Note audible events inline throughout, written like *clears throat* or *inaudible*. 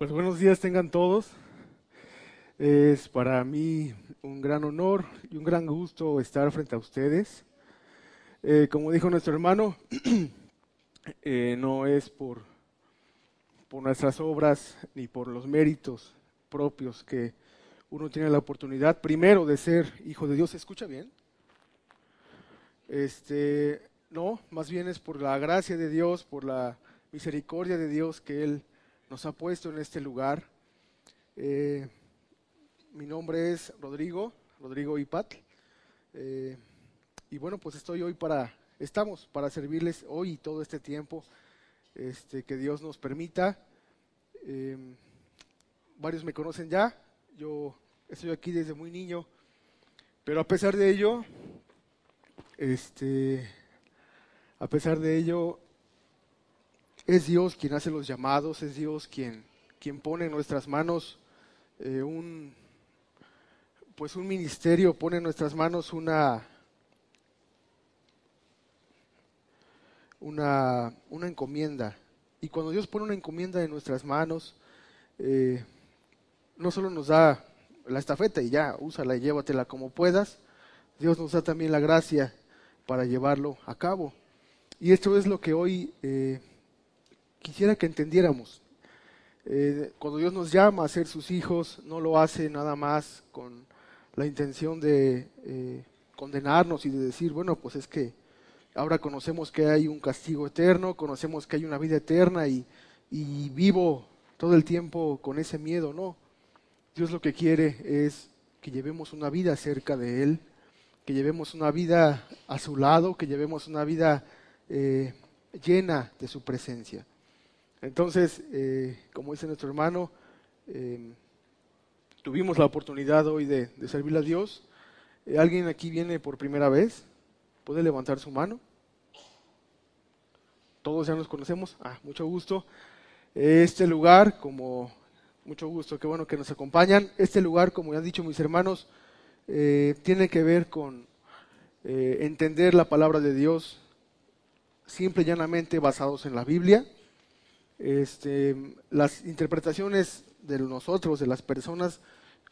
Pues buenos días tengan todos. Es para mí un gran honor y un gran gusto estar frente a ustedes. Eh, como dijo nuestro hermano, *clears throat* eh, no es por, por nuestras obras ni por los méritos propios que uno tiene la oportunidad primero de ser hijo de Dios. ¿Se escucha bien? Este, no, más bien es por la gracia de Dios, por la misericordia de Dios que Él nos ha puesto en este lugar. Eh, mi nombre es Rodrigo, Rodrigo Ipat. Eh, y bueno, pues estoy hoy para, estamos para servirles hoy y todo este tiempo este, que Dios nos permita. Eh, varios me conocen ya, yo estoy aquí desde muy niño, pero a pesar de ello, este, a pesar de ello, es Dios quien hace los llamados, es Dios quien, quien pone en nuestras manos eh, un, pues un ministerio, pone en nuestras manos una, una, una encomienda. Y cuando Dios pone una encomienda en nuestras manos, eh, no solo nos da la estafeta y ya, úsala y llévatela como puedas, Dios nos da también la gracia para llevarlo a cabo. Y esto es lo que hoy eh, quisiera que entendiéramos. Eh, cuando Dios nos llama a ser sus hijos, no lo hace nada más con la intención de eh, condenarnos y de decir, bueno, pues es que ahora conocemos que hay un castigo eterno, conocemos que hay una vida eterna y, vivo todo el tiempo con ese miedo, no. Dios lo que quiere es que llevemos una vida cerca de Él, que llevemos una vida a su lado, que llevemos una vida eh, llena de su presencia. Entonces, eh, como dice nuestro hermano, eh, tuvimos la oportunidad hoy de, servirle a Dios. Eh, ¿Alguien aquí viene por primera vez? ¿Puede levantar su mano? Todos ya nos conocemos. Ah, mucho gusto. Este lugar, como mucho gusto, qué bueno que nos acompañan. Este lugar, como ya han dicho mis hermanos, eh, tiene que ver con eh, entender la palabra de Dios simple y llanamente basados en la Biblia. Este, las interpretaciones de nosotros, de las personas,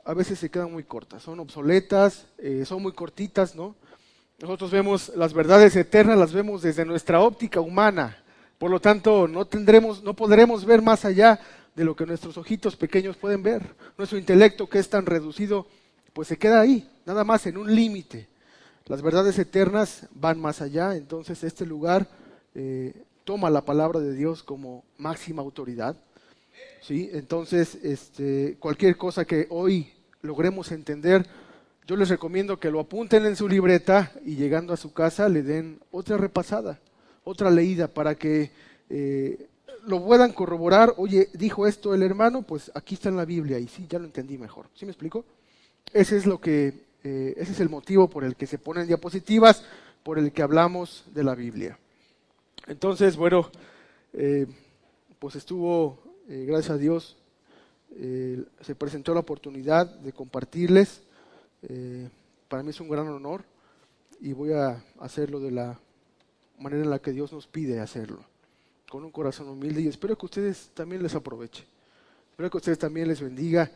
a veces se quedan muy cortas, son obsoletas, eh, son muy cortitas, ¿no? Nosotros vemos las verdades eternas, las vemos desde nuestra óptica humana. Por lo tanto, no tendremos, no podremos ver más allá de lo que nuestros ojitos pequeños pueden ver. Nuestro intelecto, que es tan reducido, pues se queda ahí, nada más en un límite. Las verdades eternas van más allá, entonces este lugar eh, toma la palabra de Dios como máxima autoridad. ¿sí? Entonces, este, cualquier cosa que hoy logremos entender, yo les recomiendo que lo apunten en su libreta y llegando a su casa le den otra repasada, otra leída para que eh, lo puedan corroborar. Oye, dijo esto el hermano, pues aquí está en la Biblia y sí, ya lo entendí mejor. ¿Sí me explico? Ese es lo que, eh, ese es el motivo por el que se ponen diapositivas, por el que hablamos de la Biblia. Entonces, bueno, eh, pues estuvo, eh, gracias a Dios, eh, se presentó la oportunidad de compartirles. Para mí es un gran honor y voy a hacerlo de la manera en la que Dios nos pide hacerlo, con un corazón humilde y espero que ustedes también les aproveche. Espero que ustedes también les bendiga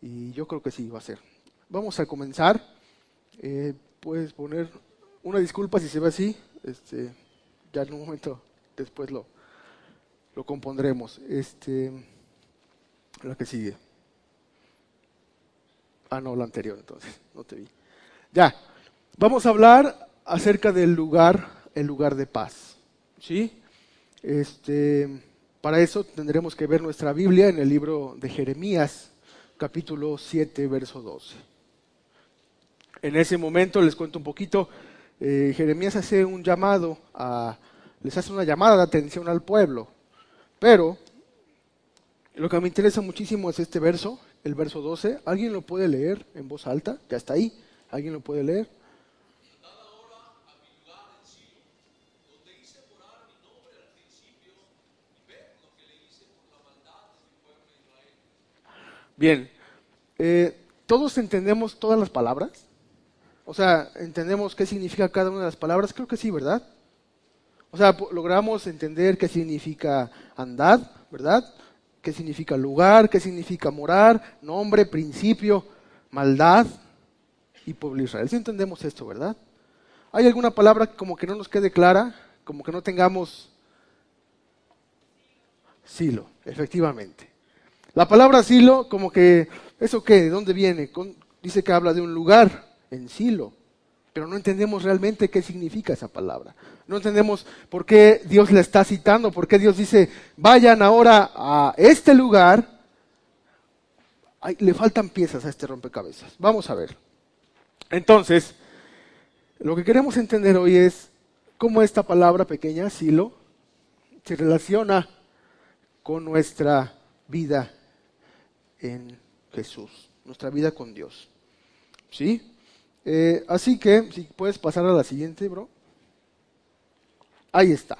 y yo creo que sí va a ser. Vamos a comenzar. Puedes poner una disculpa si se ve así. Este, ya en un momento después lo, lo compondremos. Este, la que sigue. Ah, no, la anterior entonces, no te vi. Ya, vamos a hablar acerca del lugar, el lugar de paz. ¿Sí? Este, para eso tendremos que ver nuestra Biblia en el libro de Jeremías, capítulo 7, verso 12. En ese momento les cuento un poquito, eh, Jeremías hace un llamado a, les hace una llamada de atención al pueblo. Pero lo que me interesa muchísimo es este verso, el verso 12. ¿Alguien lo puede leer en voz alta? Ya está ahí. ¿Alguien lo puede leer? Bien, eh, ¿todos entendemos todas las palabras? O sea, ¿entendemos qué significa cada una de las palabras? Creo que sí, ¿verdad? O sea, logramos entender qué significa andar, ¿verdad? ¿Qué significa lugar? ¿Qué significa morar? Nombre, principio, maldad y pueblo Israel. Si entendemos esto, ¿verdad? ¿Hay alguna palabra como que no nos quede clara? Como que no tengamos... Silo, efectivamente. La palabra silo, como que, ¿eso qué? ¿De dónde viene? dice que habla de un lugar en silo, pero no entendemos realmente qué significa esa palabra. No entendemos por qué Dios la está citando, por qué Dios dice, vayan ahora a este lugar. le faltan piezas a este rompecabezas. Vamos a ver. Entonces, lo que queremos entender hoy es cómo esta palabra pequeña, silo, se relaciona con nuestra vida en Jesús, nuestra vida con Dios. ¿Sí? Eh, así que, si puedes pasar a la siguiente, bro. Ahí está.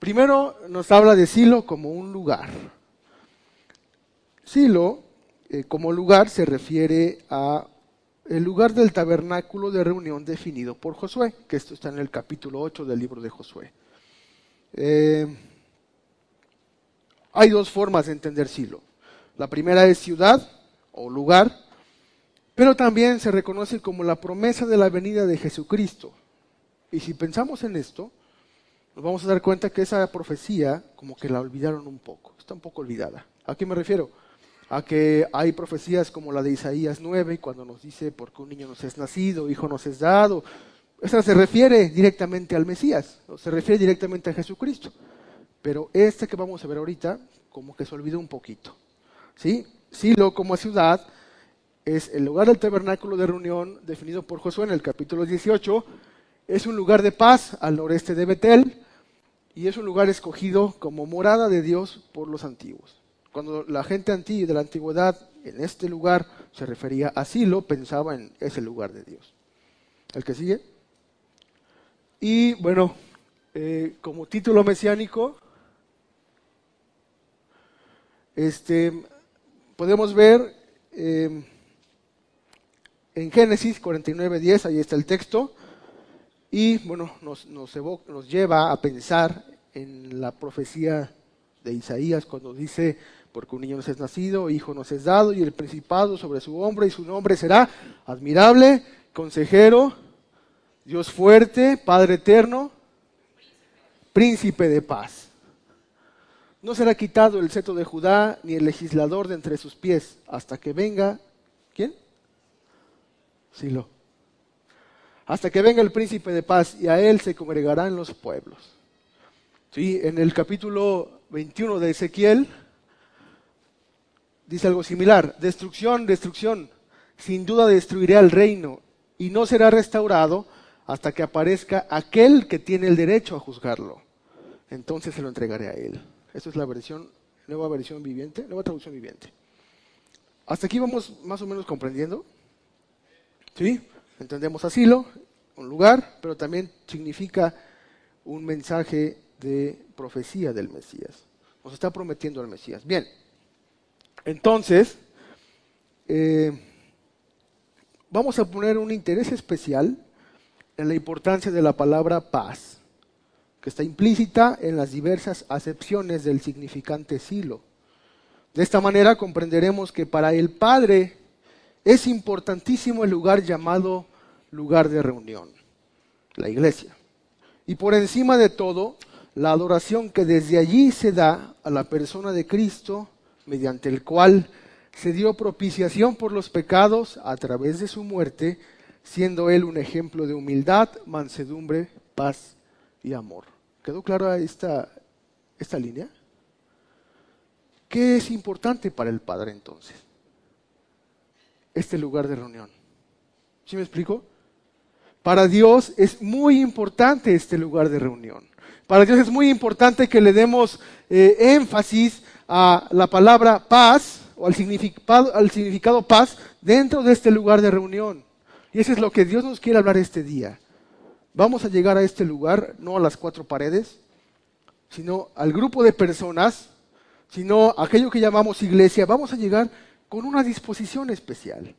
Primero nos habla de Silo como un lugar. Silo, eh, como lugar, se refiere a el lugar del tabernáculo de reunión definido por Josué, que esto está en el capítulo 8 del libro de Josué. Eh, hay dos formas de entender Silo. La primera es ciudad o lugar, pero también se reconoce como la promesa de la venida de Jesucristo. Y si pensamos en esto, nos vamos a dar cuenta que esa profecía como que la olvidaron un poco, está un poco olvidada. ¿A qué me refiero? A que hay profecías como la de Isaías 9, cuando nos dice, porque un niño nos es nacido, hijo nos es dado. Esa se refiere directamente al Mesías, o se refiere directamente a Jesucristo. Pero este que vamos a ver ahorita, como que se olvidó un poquito. ¿sí? Silo como ciudad es el lugar del tabernáculo de reunión definido por Josué en el capítulo 18. Es un lugar de paz al noreste de Betel y es un lugar escogido como morada de Dios por los antiguos. Cuando la gente antigua de la antigüedad en este lugar se refería a Silo, pensaba en ese lugar de Dios. ¿El que sigue? Y bueno, eh, como título mesiánico, este, podemos ver eh, en Génesis 49.10, ahí está el texto, y bueno, nos, nos, nos lleva a pensar en la profecía de Isaías cuando dice, porque un niño nos es nacido, hijo nos es dado, y el principado sobre su hombre, y su nombre será admirable, consejero, Dios fuerte, Padre eterno, príncipe de paz. No será quitado el seto de Judá ni el legislador de entre sus pies hasta que venga. ¿Quién? Silo. Hasta que venga el príncipe de paz y a él se congregarán los pueblos. Sí, en el capítulo 21 de Ezequiel dice algo similar. Destrucción, destrucción. Sin duda destruiré al reino y no será restaurado hasta que aparezca aquel que tiene el derecho a juzgarlo. Entonces se lo entregaré a él. Esta es la versión, nueva versión viviente, nueva traducción viviente. Hasta aquí vamos más o menos comprendiendo. ¿Sí? Entendemos asilo, un lugar, pero también significa un mensaje de profecía del Mesías. Nos está prometiendo el Mesías. Bien, entonces, eh, vamos a poner un interés especial en la importancia de la palabra paz que está implícita en las diversas acepciones del significante silo. De esta manera comprenderemos que para el Padre es importantísimo el lugar llamado lugar de reunión, la iglesia. Y por encima de todo, la adoración que desde allí se da a la persona de Cristo, mediante el cual se dio propiciación por los pecados a través de su muerte, siendo él un ejemplo de humildad, mansedumbre, paz y amor. ¿Quedó clara esta, esta línea? ¿Qué es importante para el Padre entonces? Este lugar de reunión. ¿Sí me explico? Para Dios es muy importante este lugar de reunión. Para Dios es muy importante que le demos eh, énfasis a la palabra paz o al significado, al significado paz dentro de este lugar de reunión. Y eso es lo que Dios nos quiere hablar este día. Vamos a llegar a este lugar, no a las cuatro paredes, sino al grupo de personas, sino aquello que llamamos iglesia. Vamos a llegar con una disposición especial.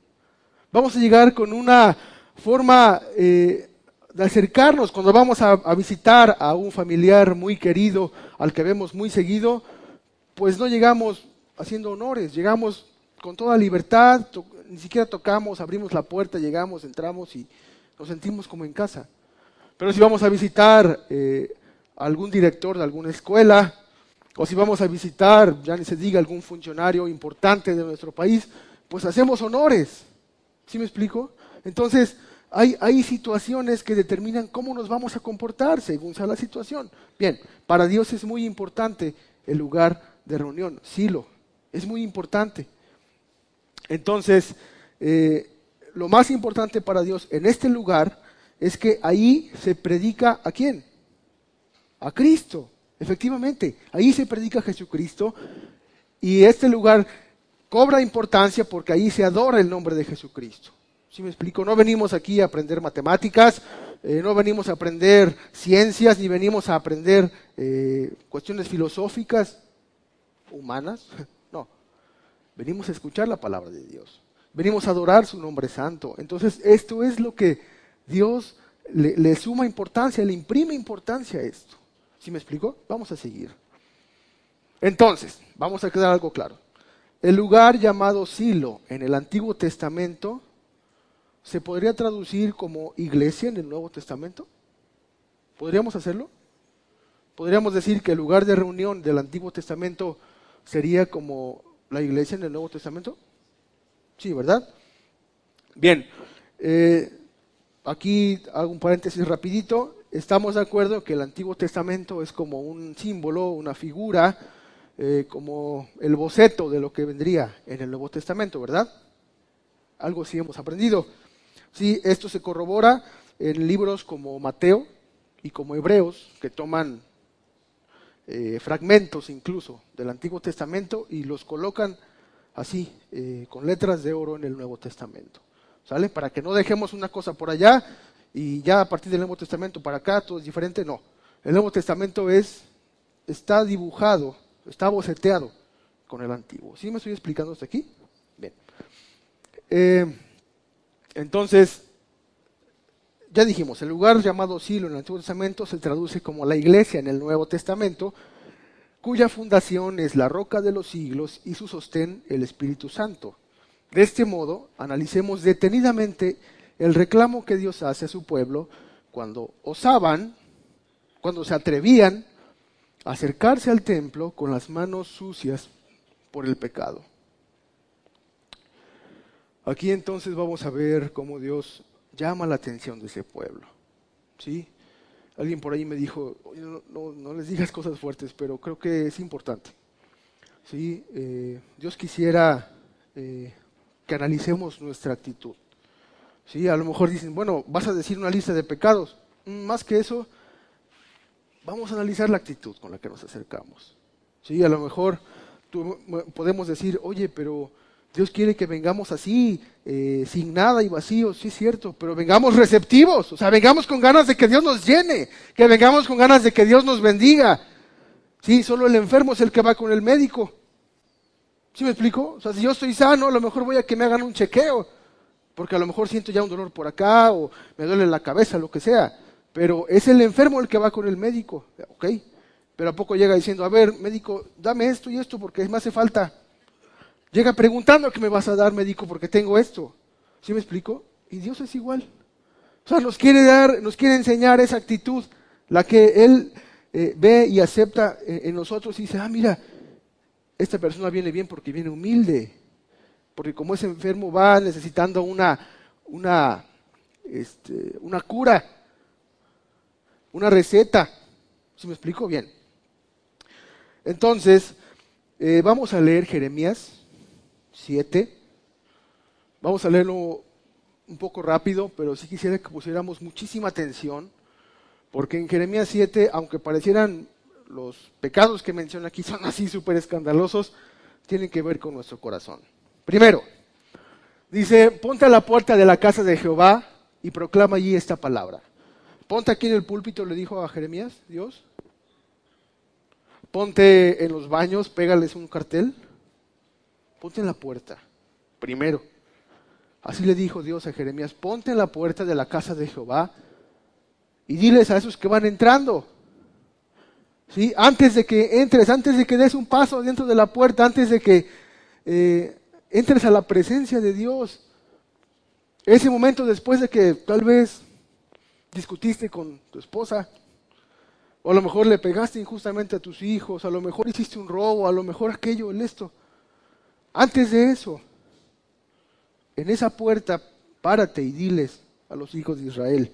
Vamos a llegar con una forma eh, de acercarnos cuando vamos a, visitar a un familiar muy querido, al que vemos muy seguido, pues no llegamos haciendo honores, llegamos con toda libertad, ni siquiera tocamos, abrimos la puerta, llegamos, entramos y nos sentimos como en casa. Pero si vamos a visitar eh, algún director de alguna escuela, o si vamos a visitar, ya ni se diga, algún funcionario importante de nuestro país, pues hacemos honores. ¿Sí me explico? Entonces, hay, situaciones que determinan cómo nos vamos a comportar según sea la situación. Bien, para Dios es muy importante el lugar de reunión, silo, es muy importante. Entonces, eh, lo más importante para Dios en este lugar es que ahí se predica a quién? A Cristo, efectivamente. Ahí se predica a Jesucristo y este lugar cobra importancia porque ahí se adora el nombre de Jesucristo. ¿Sí me explico? No venimos aquí a aprender matemáticas, eh, no venimos a aprender ciencias, ni venimos a aprender eh, cuestiones filosóficas humanas. *laughs* No, venimos a escuchar la palabra de Dios. Venimos a adorar su nombre santo. Entonces, esto es lo que Dios le, le suma importancia, le imprime importancia a esto. ¿Sí me explico? Vamos a seguir. Entonces, vamos a quedar algo claro. El lugar llamado Silo en el Antiguo Testamento se podría traducir como iglesia en el Nuevo Testamento. ¿Podríamos hacerlo? ¿Podríamos decir que el lugar de reunión del Antiguo Testamento sería como la iglesia en el Nuevo Testamento? Sí, ¿verdad? Bien, eh, aquí hago un paréntesis rapidito. Estamos de acuerdo que el Antiguo Testamento es como un símbolo, una figura, eh, como el boceto de lo que vendría en el Nuevo Testamento, ¿verdad? Algo sí hemos aprendido. Sí, esto se corrobora en libros como Mateo y como Hebreos, que toman eh, fragmentos incluso del Antiguo Testamento y los colocan así, eh, con letras de oro en el Nuevo Testamento. ¿Sale? Para que no dejemos una cosa por allá y ya a partir del Nuevo Testamento para acá todo es diferente, no. El Nuevo Testamento es, está dibujado, está boceteado con el Antiguo. ¿Sí me estoy explicando hasta aquí? Bien. Eh, entonces, ya dijimos, el lugar llamado Silo en el Antiguo Testamento se traduce como la iglesia en el Nuevo Testamento, cuya fundación es la roca de los siglos y su sostén el Espíritu Santo. De este modo, analicemos detenidamente el reclamo que Dios hace a su pueblo cuando osaban, cuando se atrevían acercarse al templo con las manos sucias por el pecado. Aquí entonces vamos a ver cómo Dios llama la atención de ese pueblo. ¿Sí? Alguien por ahí me dijo, no, no, les digas cosas fuertes, pero creo que es importante. ¿Sí? Eh, Dios quisiera eh, que analicemos nuestra actitud. ¿Sí? A lo mejor dicen, bueno, vas a decir una lista de pecados. Mm, más que eso, vamos a analizar la actitud con la que nos acercamos. ¿Sí? A lo mejor podemos decir, oye, pero Dios quiere que vengamos así, eh, sin nada y vacíos, sí es cierto, pero vengamos receptivos, o sea, vengamos con ganas de que Dios nos llene, que vengamos con ganas de que Dios nos bendiga. Sí, solo el enfermo es el que va con el médico. ¿Sí me explico? O sea, si yo estoy sano, a lo mejor voy a que me hagan un chequeo, porque a lo mejor siento ya un dolor por acá o me duele la cabeza, lo que sea. Pero es el enfermo el que va con el médico, ¿ok? Pero a poco llega diciendo, a ver, médico, dame esto y esto porque me hace falta. Llega preguntando qué me vas a dar, médico, porque tengo esto. ¿Sí me explico? Y Dios es igual. O sea, nos quiere dar, nos quiere enseñar esa actitud, la que Él eh, ve y acepta eh, en nosotros y dice, ah, mira, esta persona viene bien porque viene humilde, porque como es enfermo va necesitando una, una, este, una cura, una receta. ¿Sí me explico? Bien. Entonces, eh, vamos a leer Jeremías 7. Vamos a leerlo un poco rápido, pero sí quisiera que pusiéramos muchísima atención, porque en Jeremías 7, aunque parecieran los pecados que menciona aquí son así súper escandalosos, tienen que ver con nuestro corazón. Primero, dice, ponte a la puerta de la casa de Jehová y proclama allí esta palabra. Ponte aquí en el púlpito, le dijo a Jeremías, Dios. Ponte en los baños, pégales un cartel. Ponte en la puerta, primero. Así le dijo Dios a Jeremías, ponte en la puerta de la casa de Jehová y diles a esos que van entrando. ¿sí? Antes de que entres, antes de que des un paso dentro de la puerta, antes de que eh, entres a la presencia de Dios, ese momento después de que tal vez discutiste con tu esposa, o a lo mejor le pegaste injustamente a tus hijos, a lo mejor hiciste un robo, a lo mejor aquello, el esto. Antes de eso, en esa puerta, párate y diles a los hijos de Israel.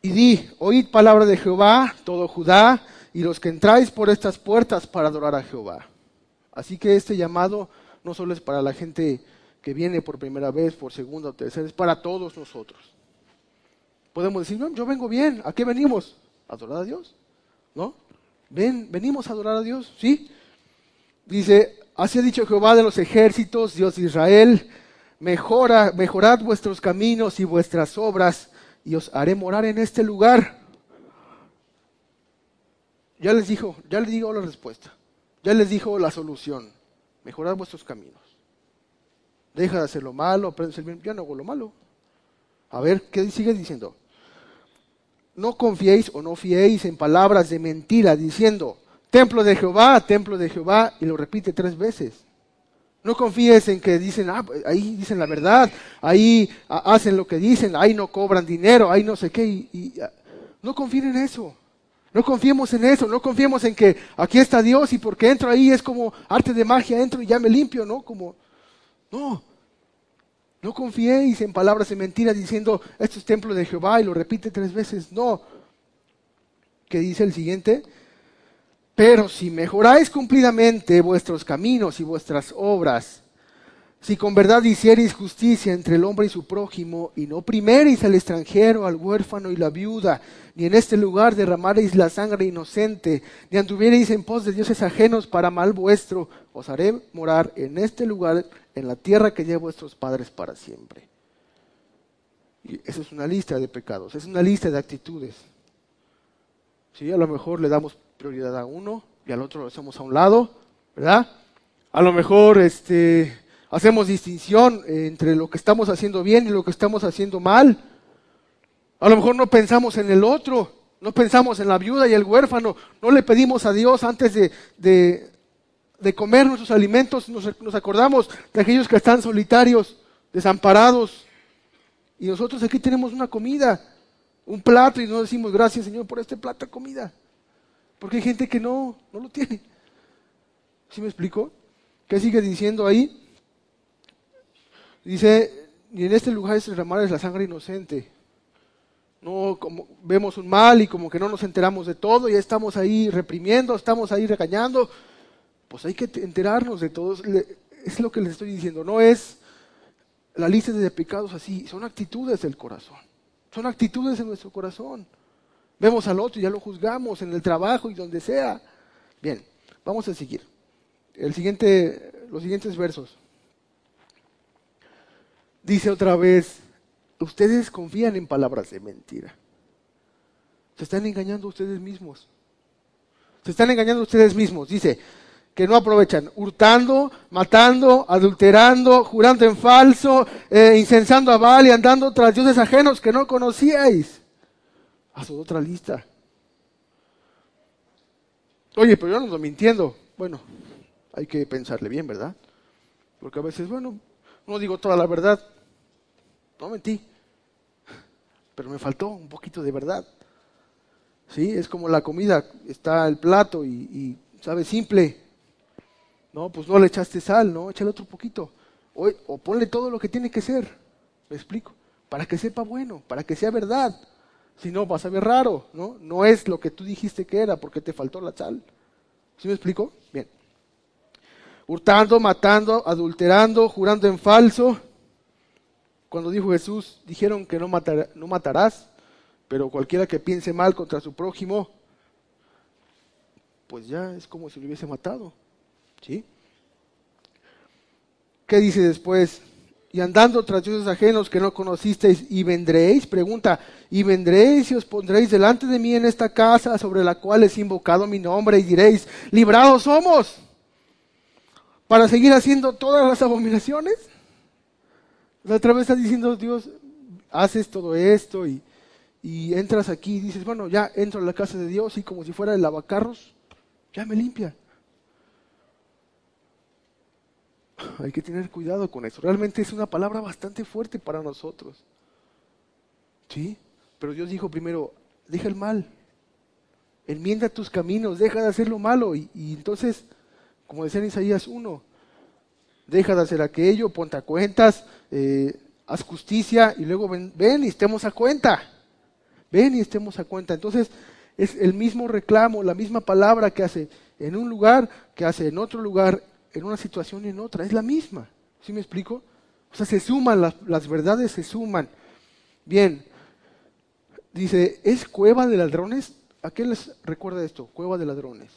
Y di, oíd palabra de Jehová, todo Judá, y los que entráis por estas puertas para adorar a Jehová. Así que este llamado no solo es para la gente que viene por primera vez, por segunda o tercera, es para todos nosotros. Podemos decir, no, yo vengo bien, ¿a qué venimos? ¿A adorar a Dios? ¿No? Ven, venimos a adorar a Dios, ¿sí? Dice, así ha dicho Jehová de los ejércitos, Dios de Israel, mejora, mejorad vuestros caminos y vuestras obras, y os haré morar en este lugar. Ya les dijo, ya les digo la respuesta, ya les dijo la solución, mejorad vuestros caminos. Deja de hacer lo malo, aprende a bien, ya no hago lo malo. A ver, ¿qué sigue diciendo? No confiéis o no fiéis en palabras de mentira, diciendo, templo de Jehová, templo de Jehová, y lo repite tres veces. No confíes en que dicen, ah, ahí dicen la verdad, ahí hacen lo que dicen, ahí no cobran dinero, ahí no sé qué. Y, ah, no confíen en eso. No confiemos en eso, no confiemos en que aquí está Dios y porque entro ahí es como arte de magia, entro y ya me limpio, ¿no? Como, no. No confiéis en palabras de mentira diciendo, esto es templo de Jehová y lo repite tres veces. No. ¿Qué dice el siguiente? Pero si mejoráis cumplidamente vuestros caminos y vuestras obras, si con verdad hicierais justicia entre el hombre y su prójimo, y no opriméis al extranjero, al huérfano y la viuda, ni en este lugar derramaréis la sangre inocente, ni anduvierais en pos de dioses ajenos para mal vuestro, os haré morar en este lugar, en la tierra que lleva vuestros padres para siempre. Y esa es una lista de pecados, es una lista de actitudes. Sí, a lo mejor le damos prioridad a uno y al otro lo hacemos a un lado, ¿verdad? A lo mejor este, hacemos distinción entre lo que estamos haciendo bien y lo que estamos haciendo mal. A lo mejor no pensamos en el otro, no pensamos en la viuda y el huérfano, no le pedimos a Dios antes de, de, comer nuestros alimentos, nos, nos acordamos de aquellos que están solitarios, desamparados. Y nosotros aquí tenemos una comida, un plato y no decimos gracias Señor por este plato de comida. Porque hay gente que no, no lo tiene. ¿Sí me explico? ¿Qué sigue diciendo ahí? Dice, y en este lugar es derramar la sangre inocente. No, como vemos un mal y como que no nos enteramos de todo, ya estamos ahí reprimiendo, estamos ahí regañando. Pues hay que enterarnos de todo. Es lo que les estoy diciendo. No es la lista de pecados así, son actitudes del corazón. Son actitudes en nuestro corazón. Vemos al otro y ya lo juzgamos en el trabajo y donde sea. Bien, vamos a seguir. El siguiente, los siguientes versos. Dice otra vez, ustedes confían en palabras de mentira. Se están engañando ustedes mismos. Se están engañando ustedes mismos. Dice que no aprovechan, hurtando, matando, adulterando, jurando en falso, eh, incensando a Baal y andando tras dioses ajenos que no conocíais a su otra lista. Oye, pero yo no ando mintiendo. Bueno, hay que pensarle bien, ¿verdad? Porque a veces, bueno, no digo toda la verdad. No mentí. Pero me faltó un poquito de verdad. ¿Sí? Es como la comida, está el plato y, sabe simple. No, pues no le echaste sal, no, échale otro poquito. O, o ponle todo lo que tiene que ser. ¿Me explico? Para que sepa bueno, para que sea verdad. Si no, vas a ver raro, ¿no? No es lo que tú dijiste que era porque te faltó la sal. ¿Sí me explico? Bien. Hurtando, matando, adulterando, jurando en falso. Cuando dijo Jesús, dijeron que no, no matarás, pero cualquiera que piense mal contra su prójimo, pues ya es como si lo hubiese matado. ¿Sí? ¿Qué dice después? Y andando tras dioses ajenos que no conocisteis, y vendréis, pregunta, y vendréis y os pondréis delante de mí en esta casa sobre la cual es invocado mi nombre, y diréis, librados somos, para seguir haciendo todas las abominaciones. Otra vez está diciendo Dios, haces todo esto y, y entras aquí y dices, bueno, ya entro a la casa de Dios y como si fuera el lavacarros, ya me limpia. Hay que tener cuidado con eso. Realmente es una palabra bastante fuerte para nosotros. ¿Sí? Pero Dios dijo primero, deja el mal, enmienda tus caminos, deja de hacer lo malo. Y, y entonces, como decía en Isaías 1, deja de hacer aquello, ponte a cuentas, eh, haz justicia y luego ven, y estemos a cuenta. Ven y estemos a cuenta. Entonces, es el mismo reclamo, la misma palabra que hace en un lugar, que hace en otro lugar, en una situación y en otra. Es la misma. ¿Sí me explico? O sea, se suman, las, las verdades se suman. Bien, dice, ¿es cueva de ladrones? ¿A qué les recuerda esto? Cueva de ladrones.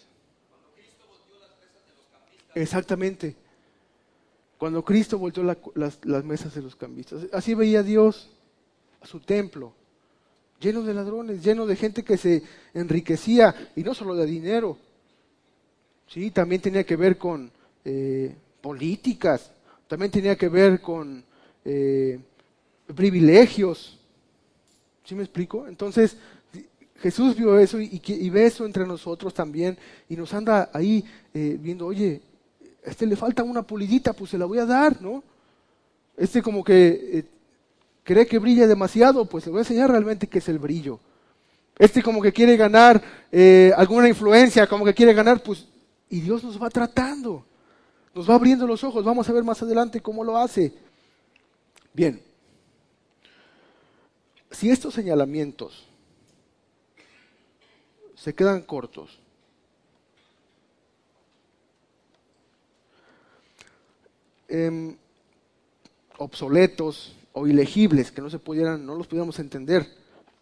Exactamente. Cuando Cristo volteó la- las, mesas de los cambistas. Así veía Dios a su templo, lleno de ladrones, lleno de gente que se enriquecía, y no solo de dinero. Sí, también tenía que ver con eh, políticas, también tenía que ver con eh, privilegios. ¿Sí me explico? Entonces, Jesús vio eso y, ve eso entre nosotros también y nos anda ahí eh, viendo, oye, este le falta una pulidita, pues se la voy a dar, ¿no? Este como que eh, cree que brilla demasiado, pues le voy a enseñar realmente qué es el brillo. Este como que quiere ganar eh, alguna influencia, como que quiere ganar, pues, y Dios nos va tratando, nos va abriendo los ojos, vamos a ver más adelante cómo lo hace. Bien, si estos señalamientos se quedan cortos, em, obsoletos o ilegibles, que no se pudieran, no los pudiéramos entender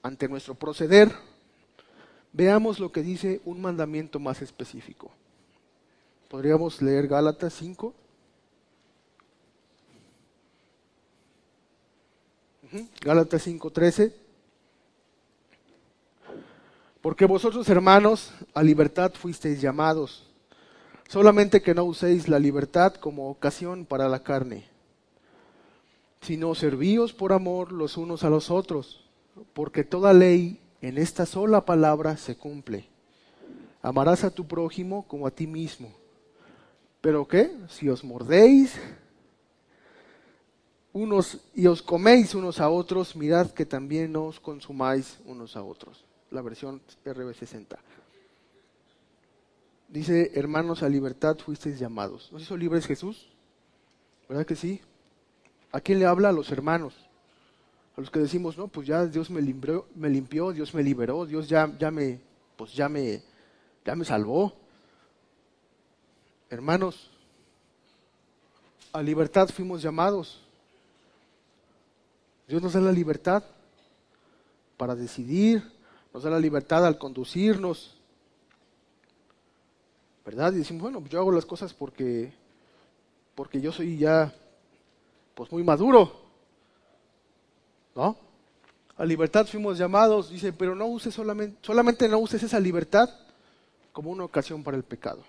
ante nuestro proceder, veamos lo que dice un mandamiento más específico. Podríamos leer Gálatas 5. Ujú, Gálatas 5:13. Porque vosotros, hermanos, a libertad fuisteis llamados, solamente que no uséis la libertad como ocasión para la carne, sino servíos por amor los unos a los otros, porque toda ley en esta sola palabra se cumple. Amarás a tu prójimo como a ti mismo. ¿Pero qué? Si os mordéis unos y os coméis unos a otros, mirad que también no os consumáis unos a otros. La versión RB60. Dice, hermanos, a libertad fuisteis llamados. ¿Nos hizo libres Jesús? ¿Verdad que sí? ¿A quién le habla? A los hermanos. A los que decimos, no, pues ya Dios me limpió, me limpió Dios me liberó, Dios ya, ya me, pues ya me, ya me salvó. Hermanos, a libertad fuimos llamados. Dios nos da la libertad para decidir, nos da la libertad al conducirnos. ¿Verdad? Y decimos, bueno, yo hago las cosas porque porque yo soy ya pues muy maduro. ¿No? A libertad fuimos llamados, dice, pero no uses solamente solamente no uses esa libertad como una ocasión para el pecado.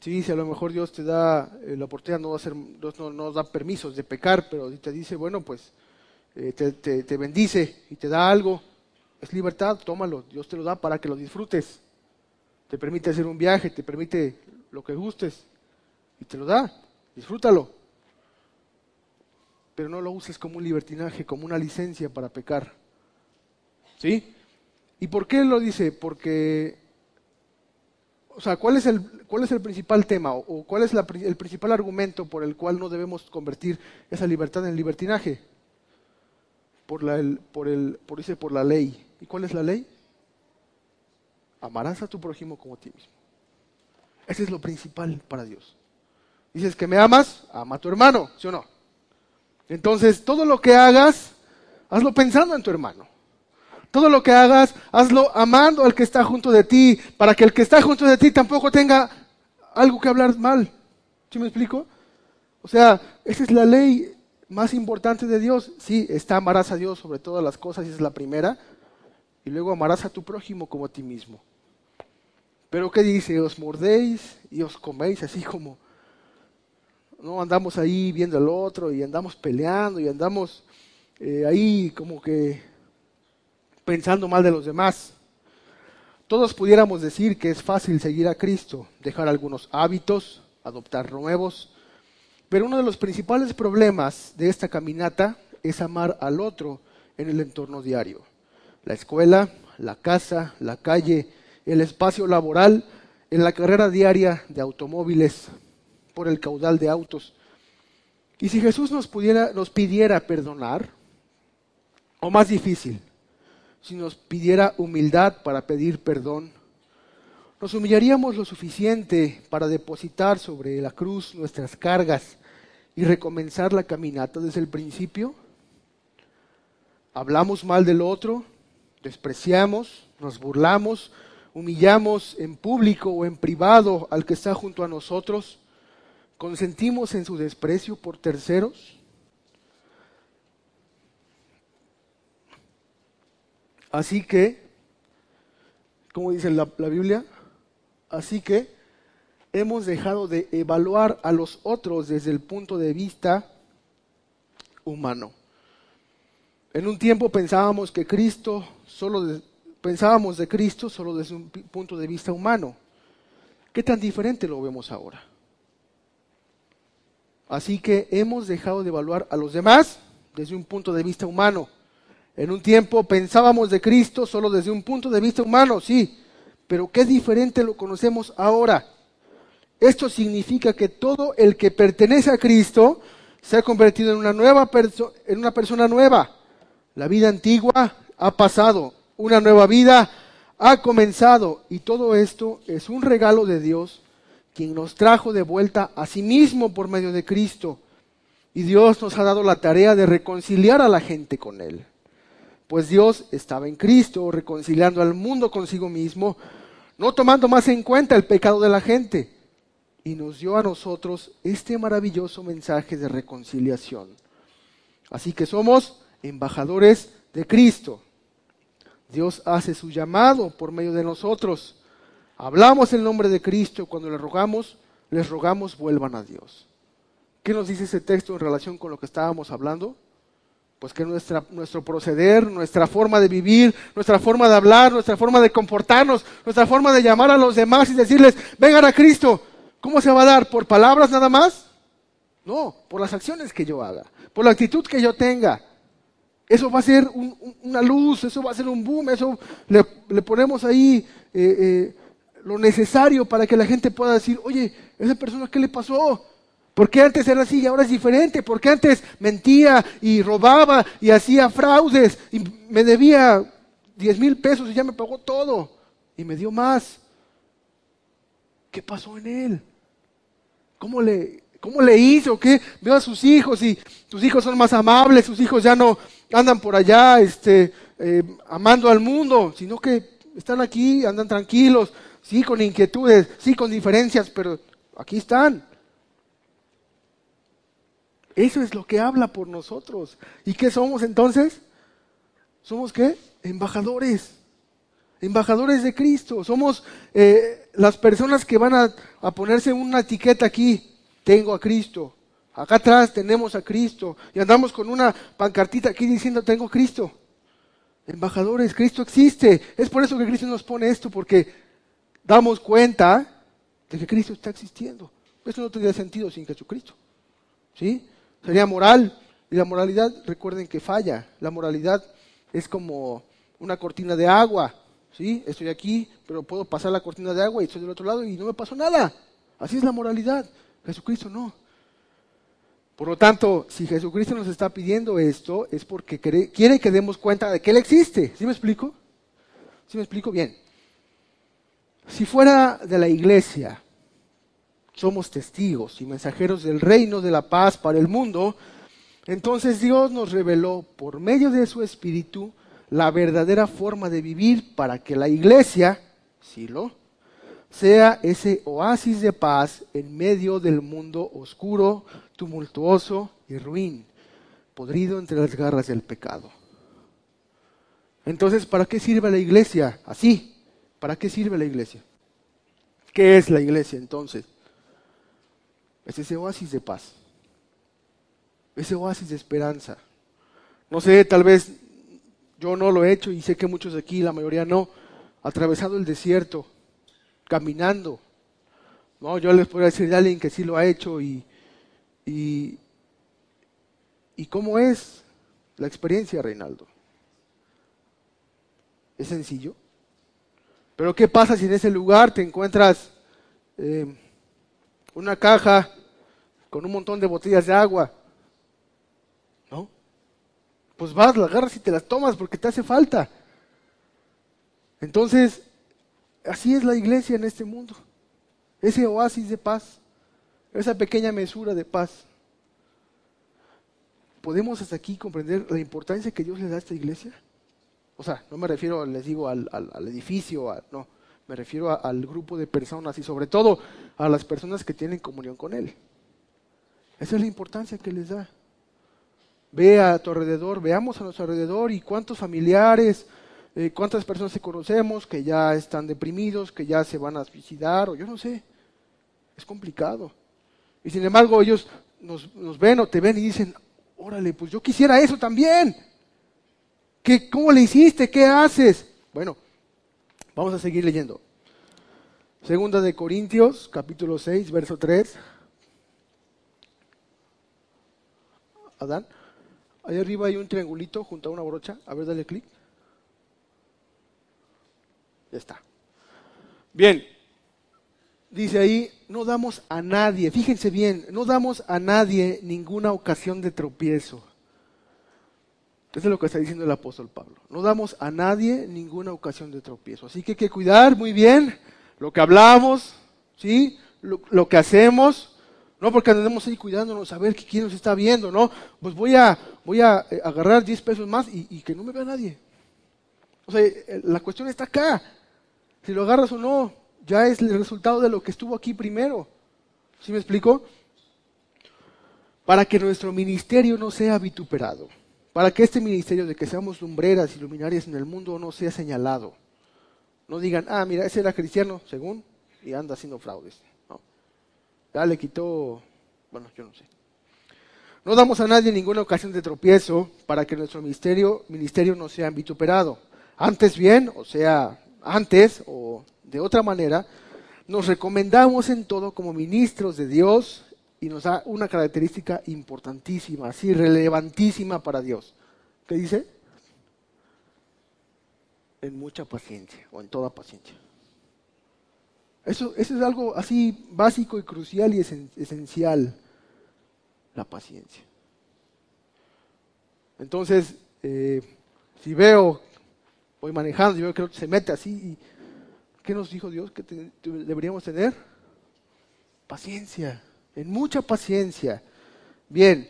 Sí, si a lo mejor Dios te da eh, la oportunidad, no, va a ser, Dios no nos da permisos de pecar, pero te dice, bueno, pues eh, te- te bendice y te da algo, es libertad, tómalo, Dios te lo da para que lo disfrutes. Te permite hacer un viaje, te permite lo que gustes y te lo da, disfrútalo. Pero no lo uses como un libertinaje, como una licencia para pecar. ¿Sí? ¿Y por qué lo dice? Porque o sea, ¿cuál es el, cuál es el principal tema o, cuál es la el principal argumento por el cual no debemos convertir esa libertad en libertinaje? Por la, el- por el, por, dice, por la ley. ¿Y cuál es la ley? Amarás a tu prójimo como a ti mismo. Ese es lo principal para Dios. Dices que me amas, ama a tu hermano, ¿sí o no? Entonces, todo lo que hagas, hazlo pensando en tu hermano. Todo lo que hagas, hazlo amando al que está junto de ti, para que el que está junto de ti tampoco tenga algo que hablar mal. ¿Sí me explico? O sea, esa es la ley más importante de Dios. Sí, está amarás a Dios sobre todas las cosas, esa es la primera. Y luego amarás a tu prójimo como a ti mismo. Pero ¿qué dice? Os mordéis y os coméis así como... No andamos ahí viendo al otro y andamos peleando y andamos eh, ahí como que pensando mal de los demás. Todos pudiéramos decir que es fácil seguir a Cristo, dejar algunos hábitos, adoptar nuevos, pero uno de los principales problemas de esta caminata es amar al otro en el entorno diario. La escuela, la casa, la calle, el espacio laboral, en la carrera diaria de automóviles, por el caudal de autos. Y si Jesús nos, pudiera, nos pidiera perdonar, o más difícil, si nos pidiera humildad para pedir perdón, nos humillaríamos lo suficiente para depositar sobre la cruz nuestras cargas y recomenzar la caminata desde el principio. Hablamos mal del otro, despreciamos, nos burlamos, humillamos en público o en privado al que está junto a nosotros, consentimos en su desprecio por terceros. Así que, como dice la, la Biblia, Así que hemos dejado de evaluar a los otros desde el punto de vista humano. En un tiempo pensábamos que Cristo solo pensábamos de Cristo solo desde un punto de vista humano. ¿Qué tan diferente lo vemos ahora? Así que hemos dejado de evaluar a los demás desde un punto de vista humano. En un tiempo pensábamos de Cristo solo desde un punto de vista humano, sí, pero qué diferente lo conocemos ahora. Esto significa que todo el que pertenece a Cristo se ha convertido en una nueva en una persona nueva. La vida antigua ha pasado, una nueva vida ha comenzado y todo esto es un regalo de Dios quien nos trajo de vuelta a sí mismo por medio de Cristo. Y Dios nos ha dado la tarea de reconciliar a la gente con Él. Pues Dios estaba en Cristo reconciliando al mundo consigo mismo, no tomando más en cuenta el pecado de la gente. Y nos dio a nosotros este maravilloso mensaje de reconciliación. Así que somos embajadores de Cristo. Dios hace su llamado por medio de nosotros. Hablamos el nombre de Cristo cuando le rogamos, les rogamos vuelvan a Dios. ¿Qué nos dice ese texto en relación con lo que estábamos hablando? Pues que nuestro proceder, nuestra forma de vivir, nuestra forma de hablar, nuestra forma de comportarnos, nuestra forma de llamar a los demás y decirles, vengan a Cristo, ¿cómo se va a dar? ¿Por palabras nada más? No, por las acciones que yo haga, por la actitud que yo tenga. Eso va a ser una luz, eso va a ser un boom, eso le, ponemos ahí eh, eh, lo necesario para que la gente pueda decir, oye, esa persona, ¿qué le pasó? ¿Por qué antes era así y ahora es diferente? ¿Por qué antes mentía y robaba y hacía fraudes y me debía 10 mil pesos y ya me pagó todo y me dio más? ¿Qué pasó en él? ¿Cómo le, cómo le hizo? ¿Qué? Veo a sus hijos y sus hijos son más amables, sus hijos ya no andan por allá este, eh, amando al mundo, sino que están aquí, andan tranquilos, sí con inquietudes, sí con diferencias, pero aquí están. Eso es lo que habla por nosotros. ¿Y qué somos entonces? ¿Somos qué? Embajadores. Embajadores de Cristo. Somos eh, las personas que van a, a ponerse una etiqueta aquí. Tengo a Cristo. Acá atrás tenemos a Cristo. Y andamos con una pancartita aquí diciendo tengo Cristo. Embajadores, Cristo existe. Es por eso que Cristo nos pone esto, porque damos cuenta de que Cristo está existiendo. Esto no tendría sentido sin Jesucristo. ¿Sí? Sería moral. Y la moralidad, recuerden que falla. La moralidad es como una cortina de agua. ¿Sí? Estoy aquí, pero puedo pasar la cortina de agua y estoy del otro lado y no me pasó nada. Así es la moralidad. Jesucristo no. Por lo tanto, si Jesucristo nos está pidiendo esto, es porque quiere que demos cuenta de que Él existe. ¿Sí me explico? ¿Sí me explico? Bien. Si fuera de la iglesia, somos testigos y mensajeros del reino de la paz para el mundo, Entonces Dios nos reveló por medio de su Espíritu la verdadera forma de vivir para que la iglesia, Silo, sea ese oasis de paz en medio del mundo oscuro, tumultuoso y ruin, podrido entre las garras del pecado. Entonces, ¿para qué sirve la iglesia? Así, ¿para qué sirve la iglesia? ¿Qué es la iglesia entonces? Es ese oasis de paz, ese oasis de esperanza. No sé, tal vez yo no lo he hecho y sé que muchos aquí, la mayoría no, atravesado el desierto, caminando. No, yo les podría decir de alguien que sí lo ha hecho y, y, y cómo es la experiencia, Reinaldo. ¿Es sencillo? Pero ¿qué pasa si en ese lugar te encuentras eh, una caja con un montón de botellas de agua? ¿No? Pues vas, las agarras y te las tomas porque te hace falta. Entonces, así es la iglesia en este mundo. Ese oasis de paz, esa pequeña mesura de paz. ¿Podemos hasta aquí comprender la importancia que Dios le da a esta iglesia? O sea, no me refiero, les digo, al, edificio, no, me refiero al grupo de personas y sobre todo a las personas que tienen comunión con Él. Esa es la importancia que les da. Ve a tu alrededor, veamos a nuestro alrededor y cuántos familiares, eh, cuántas personas se conocemos que ya están deprimidos, que ya se van a suicidar, o yo no sé. Es complicado. Y sin embargo ellos nos, nos ven o te ven y dicen, órale, pues yo quisiera eso también. ¿Qué, ¿Cómo le hiciste? ¿Qué haces? Bueno, vamos a seguir leyendo. Segunda de Corintios, capítulo 6, verso 3. Adán, ahí arriba hay un triangulito junto a una brocha. A ver, dale clic. Ya está. Bien, dice ahí, no damos a nadie, fíjense bien, no damos a nadie ninguna ocasión de tropiezo eso es lo que está diciendo el apóstol Pablo. No damos a nadie ninguna ocasión de tropiezo. Así que hay que cuidar muy bien lo que hablamos, ¿sí? Lo, que hacemos. No porque andemos ahí cuidándonos a ver quién nos está viendo, ¿no? Pues voy a, voy a eh, agarrar 10 pesos más y, y que no me vea nadie. O sea, eh, la cuestión está acá. Si lo agarras o no, ya es el resultado de lo que estuvo aquí primero. ¿Sí me explico? Para que nuestro ministerio no sea vituperado para que este ministerio de que seamos lumbreras y luminarias en el mundo no sea señalado. No digan, ah, mira, ese era cristiano, según, y anda haciendo fraudes. Ya le quitó, bueno, yo no sé. No damos a nadie ninguna ocasión de tropiezo para que nuestro ministerio, ministerio no sea vituperado. Antes bien, o sea, antes o de otra manera, nos recomendamos en todo como ministros de Dios y nos da una característica importantísima, así relevantísima para Dios. ¿Qué dice? En mucha paciencia o en toda paciencia. Eso, eso es algo así básico y crucial y esencial, la paciencia. Entonces, eh, si veo, voy manejando, yo creo que se mete así, y, ¿qué nos dijo Dios que deberíamos tener? Paciencia en mucha paciencia. Bien,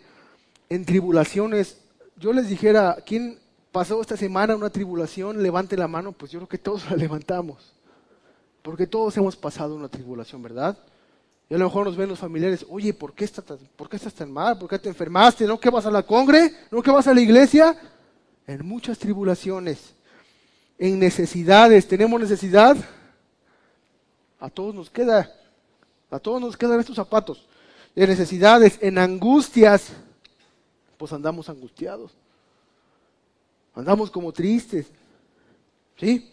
en tribulaciones, yo les dijera, ¿quién pasó esta semana una tribulación? Levante la mano, pues yo creo que todos *laughs* la levantamos. Porque todos hemos pasado una tribulación, ¿verdad? Y a lo mejor nos ven los familiares, oye, ¿por qué, estás tan, ¿por qué estás tan mal? ¿Por qué te enfermaste? ¿No que vas a la congre? ¿No que vas a la iglesia? En muchas tribulaciones, en necesidades, ¿tenemos necesidad? A todos nos queda, a todos nos quedan estos zapatos de necesidades, en angustias, pues andamos angustiados. Andamos como tristes. ¿Sí?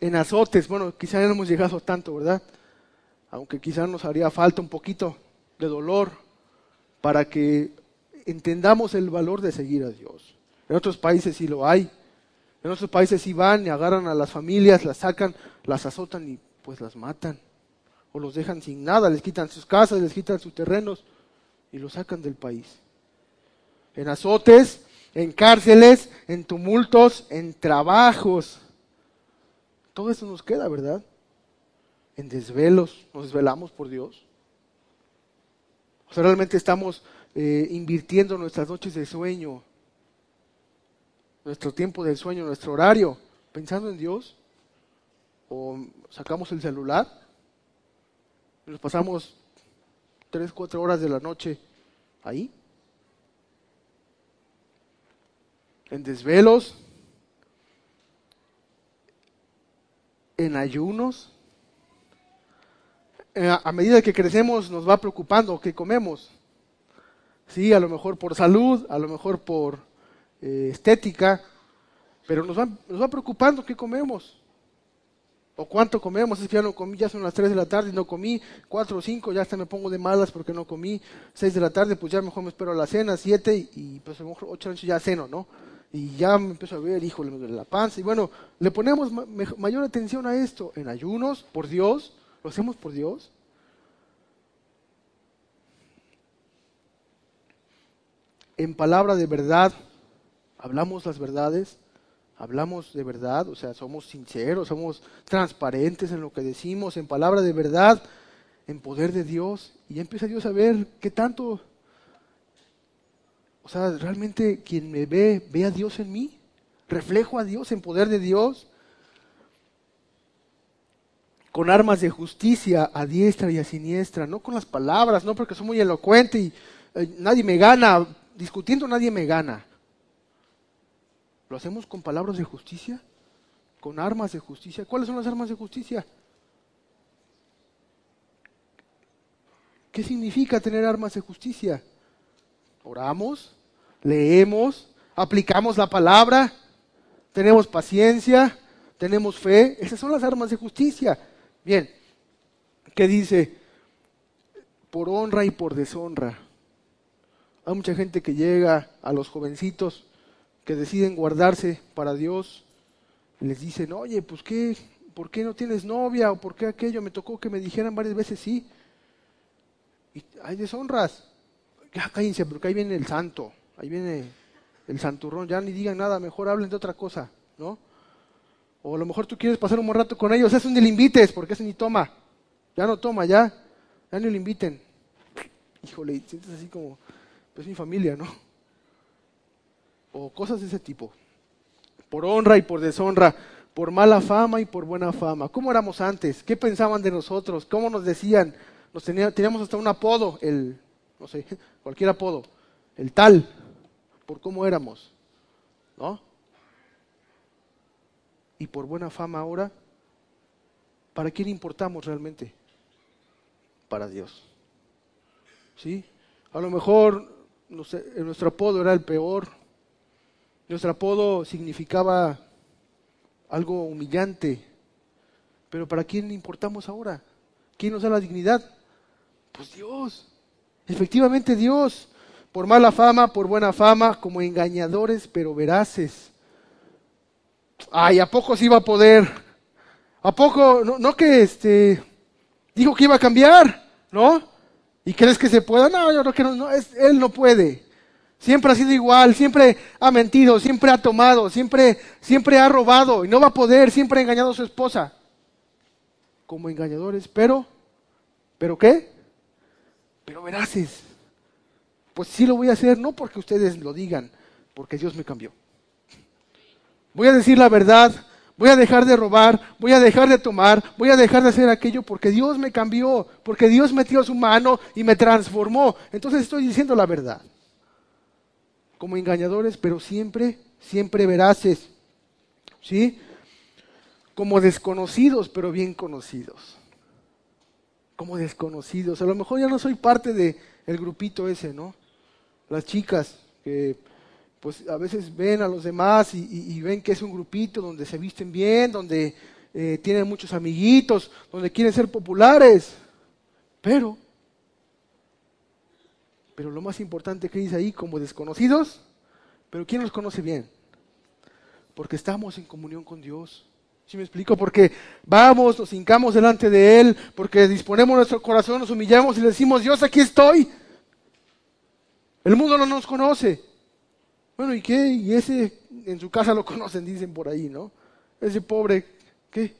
En azotes, bueno, quizá no hemos llegado tanto, ¿verdad? Aunque quizá nos haría falta un poquito de dolor para que entendamos el valor de seguir a Dios. En otros países sí lo hay. En otros países sí van y agarran a las familias, las sacan, las azotan y pues las matan o los dejan sin nada, les quitan sus casas, les quitan sus terrenos y los sacan del país. En azotes, en cárceles, en tumultos, en trabajos. Todo eso nos queda, ¿verdad? En desvelos, nos desvelamos por Dios. O sea, realmente estamos eh, invirtiendo nuestras noches de sueño, nuestro tiempo del sueño, nuestro horario, pensando en Dios? ¿O sacamos el celular? Nos pasamos tres, cuatro horas de la noche ahí. En desvelos, en ayunos. Eh, A medida que crecemos nos va preocupando qué comemos. Sí, a lo mejor por salud, a lo mejor por eh, estética, pero nos va, nos va preocupando qué comemos. O cuánto comemos, es que ya no comí, ya son las 3 de la tarde y no comí, 4 o 5, ya hasta me pongo de malas porque no comí, 6 de la tarde, pues ya mejor me espero a la cena, 7 y, pues a lo mejor 8 de la ya ceno, ¿no? Y ya me empiezo a ver, híjole, me duele la panza. Y bueno, le ponemos mayor atención a esto en ayunos, por Dios, lo hacemos por Dios. En palabra de verdad, hablamos las verdades, hablamos de verdad, o sea, somos sinceros, somos transparentes en lo que decimos, en palabra de verdad, en poder de Dios. Y ya empieza Dios a ver qué tanto o sea, realmente quien me ve, ve a Dios en mí. Reflejo a Dios en poder de Dios. Con armas de justicia a diestra y a siniestra. No con las palabras, no porque soy muy elocuente y eh, nadie me gana. Discutiendo nadie me gana. ¿Lo hacemos con palabras de justicia? ¿Con armas de justicia? ¿Cuáles son las armas de justicia? ¿Qué significa tener armas de justicia? Oramos, leemos, aplicamos la palabra, tenemos paciencia, tenemos fe. Esas son las armas de justicia. Bien, ¿qué dice? Por honra y por deshonra. Hay mucha gente que llega a los jovencitos que deciden guardarse para Dios les dicen, oye, pues qué, ¿por qué no tienes novia? ¿O por qué aquello? Me tocó que me dijeran varias veces sí. Y hay deshonras ya cállense, porque ahí viene el santo, ahí viene el santurrón, ya ni digan nada, mejor hablen de otra cosa, ¿no? O a lo mejor tú quieres pasar un buen rato con ellos, eso ni le invites, porque ese ni toma, ya no toma, ya, ya ni lo inviten. Híjole, sientes así como, pues mi familia, ¿no? O cosas de ese tipo. Por honra y por deshonra, por mala fama y por buena fama. ¿Cómo éramos antes? ¿Qué pensaban de nosotros? ¿Cómo nos decían? Nos tenía- teníamos hasta un apodo, el, no sé, *laughs* cualquier apodo, el tal, por cómo éramos, ¿no? Y por buena fama ahora, ¿para quién importamos realmente? Para Dios. ¿Sí? A lo mejor no sé, nuestro apodo era el peor, nuestro apodo significaba algo humillante, pero ¿para quién importamos ahora? ¿Quién nos da la dignidad? Pues Dios. Efectivamente Dios, por mala fama, por buena fama, como engañadores pero veraces. Ay, ¿a poco sí iba a poder? ¿A poco? No, no que este dijo que iba a cambiar, ¿no? ¿Y crees que se pueda? No, yo creo que no, no, es, él no puede. Siempre ha sido igual, siempre ha mentido, siempre ha tomado, siempre, siempre ha robado y no va a poder, siempre ha engañado a su esposa. Como engañadores, pero, ¿pero qué? pero veraces. Pues sí lo voy a hacer, no porque ustedes lo digan, porque Dios me cambió. Voy a decir la verdad, voy a dejar de robar, voy a dejar de tomar, voy a dejar de hacer aquello porque Dios me cambió, porque Dios metió su mano y me transformó. Entonces estoy diciendo la verdad. Como engañadores, pero siempre, siempre veraces. ¿Sí? Como desconocidos, pero bien conocidos como desconocidos. A lo mejor ya no soy parte de el grupito ese, ¿no? Las chicas que pues a veces ven a los demás y ven que es un grupito donde se visten bien, donde eh, tienen muchos amiguitos, donde quieren ser populares. Pero, pero lo más importante que dice ahí, como desconocidos, pero ¿quién los conoce bien? Porque estamos en comunión con Dios. ¿Sí me explico? Porque vamos, nos hincamos delante de Él, porque disponemos nuestro corazón, nos humillamos y le decimos, Dios, aquí estoy. El mundo no nos conoce. Bueno, ¿y qué? Y ese en su casa lo *laughs* conocen, dicen por ahí, ¿no? Ese pobre, ¿qué?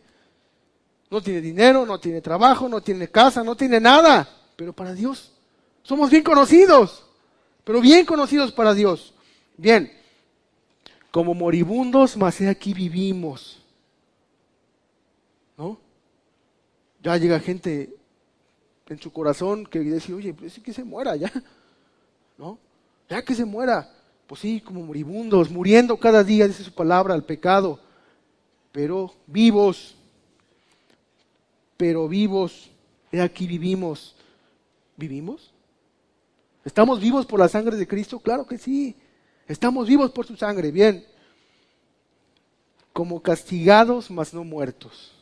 No tiene dinero, no tiene trabajo, no tiene casa, no tiene nada. Pero para Dios somos bien conocidos. pero bien conocidos para Dios. Bien, como moribundos, mas aquí vivimos. ¿No? Ya llega gente en su corazón que dice, oye, pues que se muera ya. ¿No? Ya que se muera. Pues sí, como moribundos, muriendo cada día, dice su palabra, al pecado. Pero vivos. Pero vivos. He aquí vivimos. ¿Vivimos? ¿Estamos vivos por la sangre de Cristo? Claro que sí. Estamos vivos por su sangre, bien. Como castigados, mas no muertos.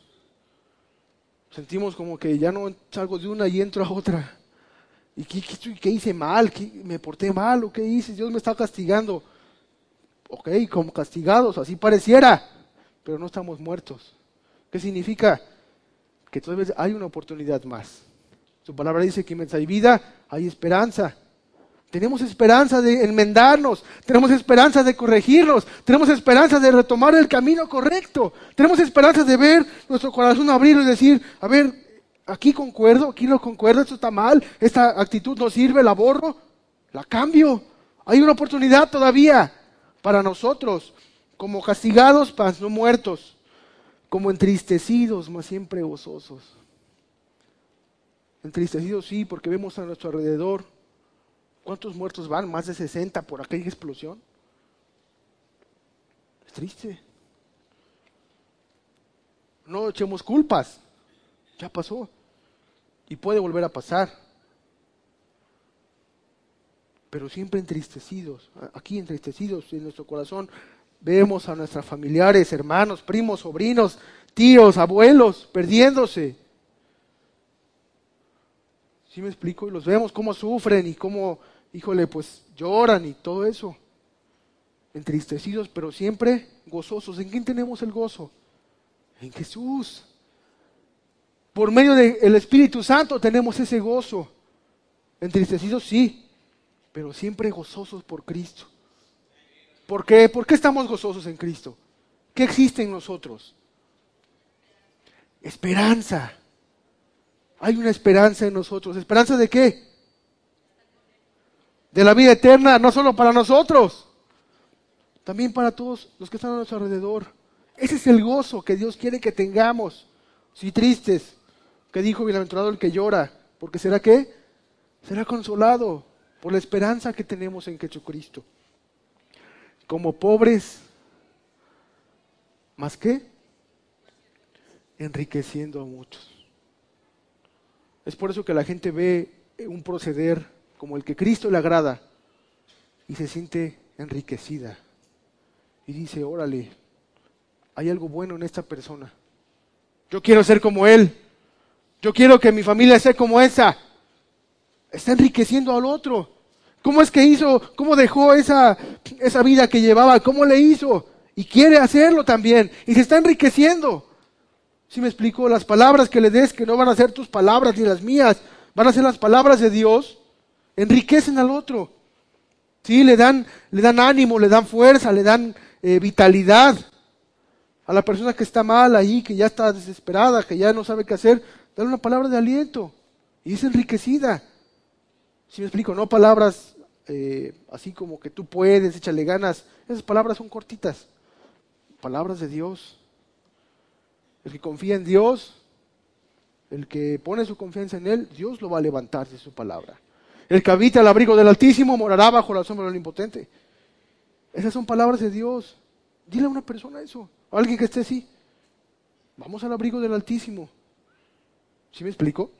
Sentimos como que ya no salgo de una y entro a otra. ¿Y qué, hice mal? ¿Qué, ¿Me porté mal? ¿O qué hice? Dios me está castigando. Ok, como castigados, así pareciera, pero no estamos muertos. ¿Qué significa? Que todavía hay una oportunidad más. Su palabra dice que mientras hay vida, hay esperanza. Tenemos esperanza de enmendarnos, tenemos esperanza de corregirnos, tenemos esperanza de retomar el camino correcto, tenemos esperanza de ver nuestro corazón abrirlo y decir, a ver, aquí concuerdo, aquí no concuerdo, esto está mal, esta actitud no sirve, la borro, la cambio. Hay una oportunidad todavía para nosotros, como castigados, mas no muertos, como entristecidos, mas siempre gozosos. Entristecidos sí, porque vemos a nuestro alrededor ¿Cuántos muertos van? Más de 60 por aquella explosión. Es triste. No echemos culpas. Ya pasó. Y puede volver a pasar. Pero siempre entristecidos. Aquí entristecidos en nuestro corazón. Vemos a nuestros familiares, hermanos, primos, sobrinos, tíos, abuelos, perdiéndose. ¿Sí me explico? Y los vemos cómo sufren y cómo híjole, pues lloran y todo eso. Entristecidos, pero siempre gozosos. ¿En quién tenemos el gozo? En Jesús. Por medio del Espíritu Santo tenemos ese gozo. Entristecidos, sí, pero siempre gozosos por Cristo. ¿Por qué? ¿Por qué estamos gozosos en Cristo? ¿Qué existe en nosotros? Esperanza. Hay una esperanza en nosotros. ¿Esperanza de qué? De la vida eterna, no solo para nosotros, también para todos los que están a nuestro alrededor. Ese es el gozo que Dios quiere que tengamos. Si tristes, que dijo bienaventurado el que llora, porque será qué? Será consolado por la esperanza que tenemos en Jesucristo. Como pobres, ¿más qué? Enriqueciendo a muchos. Es por eso que la gente ve un proceder como el que Cristo le agrada y se siente enriquecida. Y dice, órale, hay algo bueno en esta persona. Yo quiero ser como Él. Yo quiero que mi familia sea como esa. Está enriqueciendo al otro. ¿Cómo es que hizo? ¿Cómo dejó esa, esa vida que llevaba? ¿Cómo le hizo? Y quiere hacerlo también. Y se está enriqueciendo. Si me explico, las palabras que le des, que no van a ser tus palabras ni las mías, van a ser las palabras de Dios, enriquecen al otro. Sí, le dan, le dan ánimo, le dan fuerza, le dan eh, vitalidad. A la persona que está mal ahí, que ya está desesperada, que ya no sabe qué hacer, dale una palabra de aliento. Y es enriquecida. Si me explico, no palabras eh, así como que tú puedes, échale ganas. Esas palabras son cortitas. Palabras de Dios. El que confía en Dios, el que pone su confianza en Él, Dios lo va a levantar de su palabra. El que habita al abrigo del Altísimo morará bajo la sombra del Impotente. Esas son palabras de Dios. Dile a una persona eso. A alguien que esté así. Vamos al abrigo del Altísimo. ¿Sí me explico?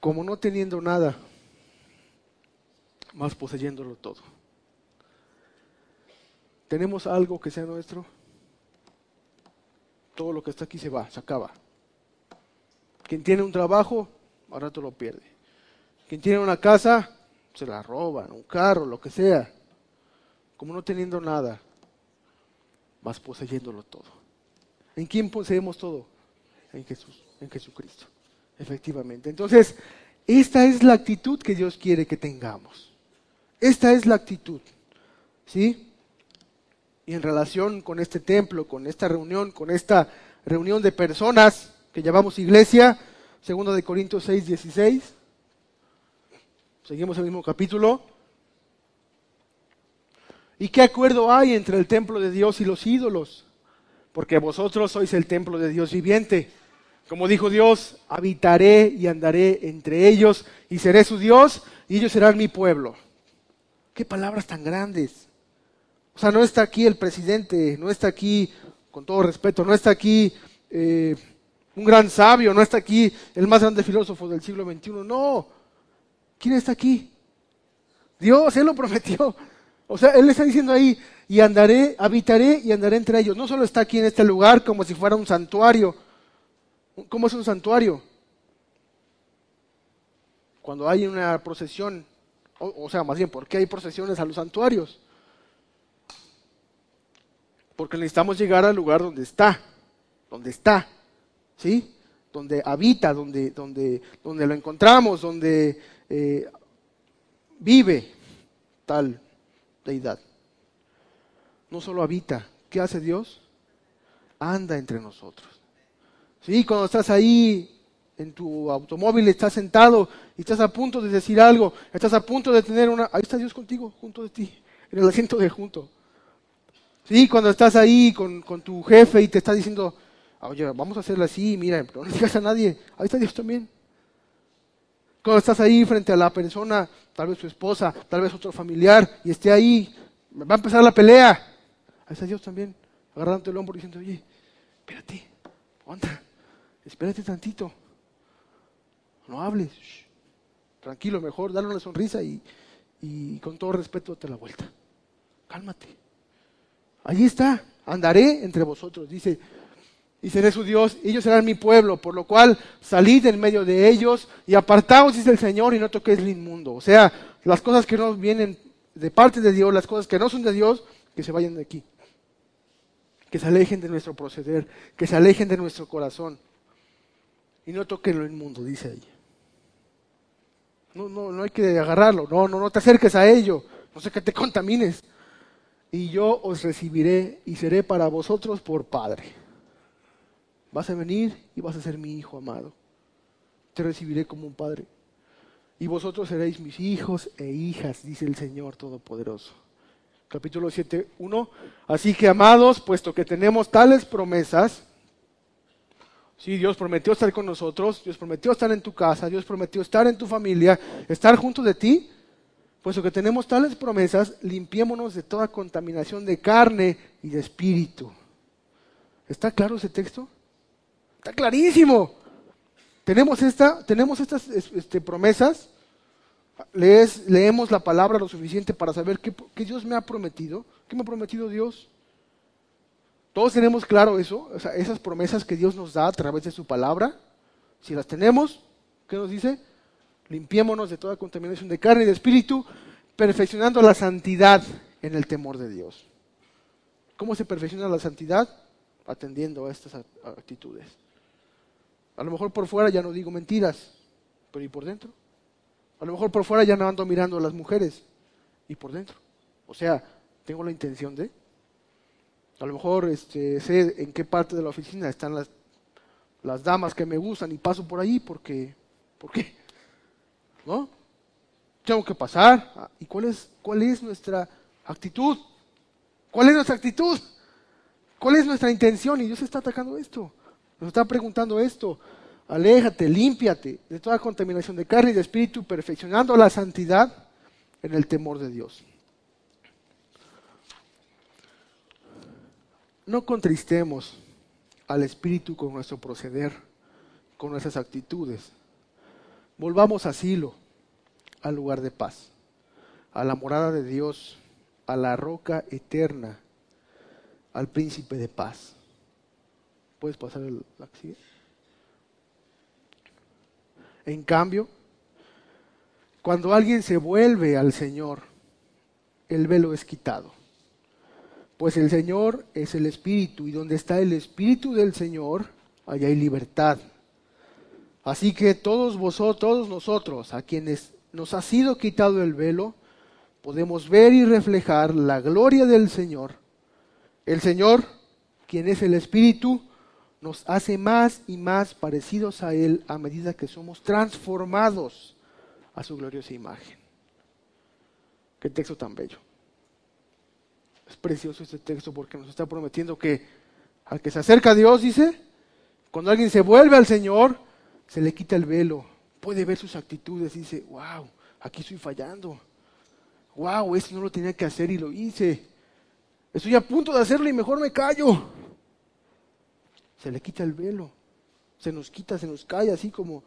Como no teniendo nada, más poseyéndolo todo. ¿Tenemos algo que sea nuestro? Todo lo que está aquí se va, se acaba. Quien tiene un trabajo, al rato lo pierde. Quien tiene una casa, se la roban, un carro, lo que sea. Como no teniendo nada, vas poseyéndolo todo. ¿En quién poseemos todo? En Jesús, en Jesucristo. Efectivamente. Entonces, esta es la actitud que Dios quiere que tengamos. Esta es la actitud. ¿Sí? Y en relación con este templo, con esta reunión, con esta reunión de personas que llamamos iglesia, Segundo de Corintios 6, 16. Seguimos el mismo capítulo. ¿Y qué acuerdo hay entre el templo de Dios y los ídolos? Porque vosotros sois el templo de Dios viviente. Como dijo Dios, habitaré y andaré entre ellos y seré su Dios y ellos serán mi pueblo. Qué palabras tan grandes. O sea, no está aquí el presidente, no está aquí, con todo respeto, no está aquí eh, un gran sabio, no está aquí el más grande filósofo del siglo XXI. No. ¿Quién está aquí? Dios, Él lo prometió. O sea, Él está diciendo ahí, y andaré, habitaré y andaré entre ellos. No solo está aquí en este lugar como si fuera un santuario. ¿Cómo es un santuario? Cuando hay una procesión, o, sea, más bien, ¿por qué hay procesiones a los santuarios? Porque necesitamos llegar al lugar donde está, donde está, ¿sí? Donde habita, donde, donde, donde lo encontramos, donde eh, vive tal deidad. No solo habita, ¿qué hace Dios? Anda entre nosotros. Sí, cuando estás ahí en tu automóvil, estás sentado y estás a punto de decir algo, estás a punto de tener una... Ahí está Dios contigo, junto de ti, en el asiento de junto. Sí, cuando estás ahí con, con tu jefe y te está diciendo, oye, vamos a hacerlo así, mira, *laughs* no le digas a nadie, ahí está Dios también. Cuando estás ahí frente a la persona, tal vez su esposa, tal vez otro familiar, y esté ahí, va a empezar la pelea. Ahí está Dios también, agarrándote el hombro y diciendo, oye, espérate, aguanta, espérate tantito. No hables, tranquilo, mejor, dale una sonrisa y, y con todo respeto date la vuelta. Cálmate. Allí está, andaré entre vosotros, dice y seré su Dios, y ellos serán mi pueblo, por lo cual salid en medio de ellos y apartaos, dice el Señor, y no toquéis el inmundo. O sea, las cosas que no vienen de parte de Dios, las cosas que no son de Dios, que se vayan de aquí. Que se alejen de nuestro proceder, que se alejen de nuestro corazón. Y no toquen lo inmundo, dice ahí. No, no, no hay que agarrarlo, no, no, no te acerques a ello, no sé que te contamines. Y yo os recibiré y seré para vosotros por Padre Vas a venir y vas a ser mi hijo amado. Te recibiré como un padre. Y vosotros seréis mis hijos e hijas, dice el Señor Todopoderoso. Capítulo 7, 1. Así que, amados, puesto que tenemos tales promesas, Sí, Dios prometió estar con nosotros, Dios prometió estar en tu casa, Dios prometió estar en tu familia, estar junto de ti. Puesto que tenemos tales promesas, limpiémonos de toda contaminación de carne y de espíritu. ¿Está claro ese texto? Está clarísimo. Tenemos, esta, tenemos estas este, promesas. Leemos la palabra lo suficiente para saber qué, Dios me ha prometido. ¿Qué me ha prometido Dios? Todos tenemos claro eso, esas promesas que Dios nos da a través de su palabra. Si las tenemos, ¿qué nos dice? Limpiémonos de toda contaminación de carne y de espíritu, perfeccionando la santidad en el temor de Dios. ¿Cómo se perfecciona la santidad? Atendiendo a estas actitudes. A lo mejor por fuera ya no digo mentiras, pero ¿y por dentro? A lo mejor por fuera ya no ando mirando a las mujeres, ¿y por dentro? O sea, tengo la intención de. A lo mejor este, sé en qué parte de la oficina están las, las damas que me gustan y paso por ahí porque, ¿por qué? ¿No? Tengo que pasar. ¿Y cuál es, cuál es nuestra actitud? ¿Cuál es nuestra actitud? ¿Cuál es nuestra intención? Y Dios está atacando esto. Nos está preguntando esto. Aléjate, límpiate de toda contaminación de carne y de espíritu, perfeccionando la santidad en el temor de Dios. No contristemos al espíritu con nuestro proceder, con nuestras actitudes. Volvamos a asilo, al lugar de paz, a la morada de Dios, a la roca eterna, al príncipe de paz. Puedes pasar el, la En cambio, cuando alguien se vuelve al Señor, el velo es quitado. Pues el Señor es el Espíritu y donde está el Espíritu del Señor, allá hay libertad. Así que todos vosotros, todos nosotros, a quienes nos ha sido quitado el velo, podemos ver y reflejar la gloria del Señor. El Señor, quien es el Espíritu, nos hace más y más parecidos a Él a medida que somos transformados a su gloriosa imagen. Qué texto tan bello. Es precioso este texto porque nos está prometiendo que al que se acerca a Dios, dice, cuando alguien se vuelve al Señor, se le quita el velo, puede ver sus actitudes y dice, wow, aquí estoy fallando. Wow, eso no lo tenía que hacer y lo hice. Estoy a punto de hacerlo y mejor me callo. Se le quita el velo, se nos quita, se nos cae, así como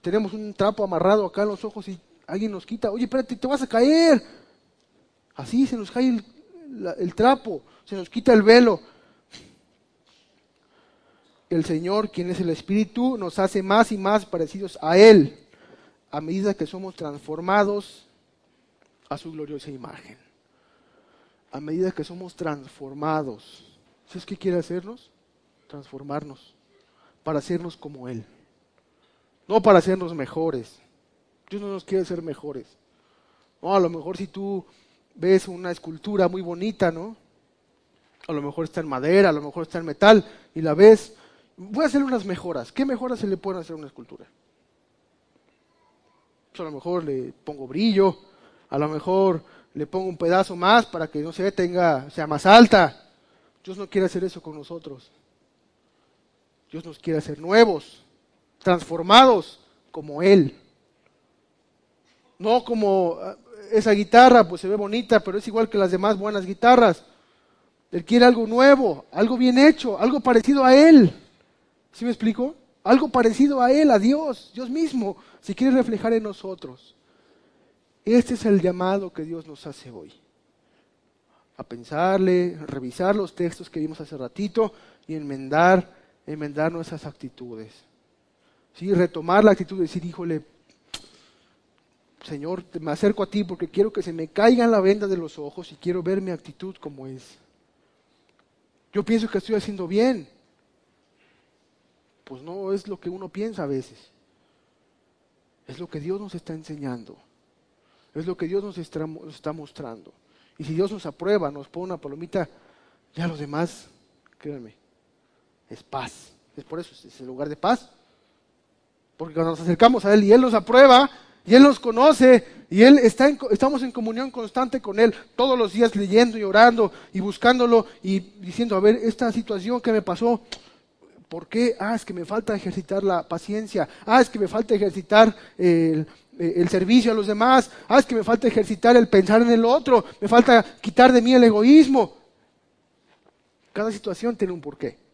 tenemos un trapo amarrado acá en los ojos y alguien nos quita, oye, espérate, te vas a caer. Así se nos cae el, trapo, se nos quita el velo. El Señor, quien es el Espíritu, nos hace más y más parecidos a Él a medida que somos transformados a su gloriosa imagen. A medida que somos transformados. ¿Sabes qué quiere hacernos? Transformarnos. Para hacernos como Él. No para hacernos mejores. Dios no nos quiere hacer mejores. No, a lo mejor si tú ves una escultura muy bonita, ¿no? A lo mejor está en madera, a lo mejor está en metal, y la ves. Voy a hacer unas mejoras. ¿Qué mejoras se le pueden hacer a una escultura? Pues a lo mejor le pongo brillo, a lo mejor le pongo un pedazo más para que no se tenga, sea más alta. Dios no quiere hacer eso con nosotros. Dios nos quiere hacer nuevos, transformados como Él. No como esa guitarra pues se ve bonita, pero es igual que las demás buenas guitarras. Él quiere algo nuevo, algo bien hecho, algo parecido a Él. ¿Sí me explico? Algo parecido a Él, a Dios, Dios mismo, se quiere reflejar en nosotros. Este es el llamado que Dios nos hace hoy. A pensarle, revisar los textos que vimos hace ratito y enmendar, enmendar nuestras actitudes. ¿Sí? Retomar la actitud de decir, híjole, Señor, me acerco a ti porque quiero que se me caigan la venda de los ojos y quiero ver mi actitud como es. Yo pienso que estoy haciendo bien. Pues no es lo que uno piensa a veces. Es lo que Dios nos está enseñando. Es lo que Dios nos está, mostrando. Y si Dios nos aprueba, nos pone una palomita, ya los demás, créanme, es paz. Es por eso, es el lugar de paz. Porque cuando nos acercamos a Él y Él nos aprueba, y Él nos conoce y Él está estamos en comunión constante con Él todos los días leyendo y orando y buscándolo y diciendo, a ver, esta situación que me pasó, ¿por qué? Ah, es que me falta ejercitar la paciencia. Ah, es que me falta ejercitar el, el servicio a los demás. Ah, es que me falta ejercitar el pensar en el otro. Me falta quitar de mí el egoísmo. Cada situación tiene un porqué.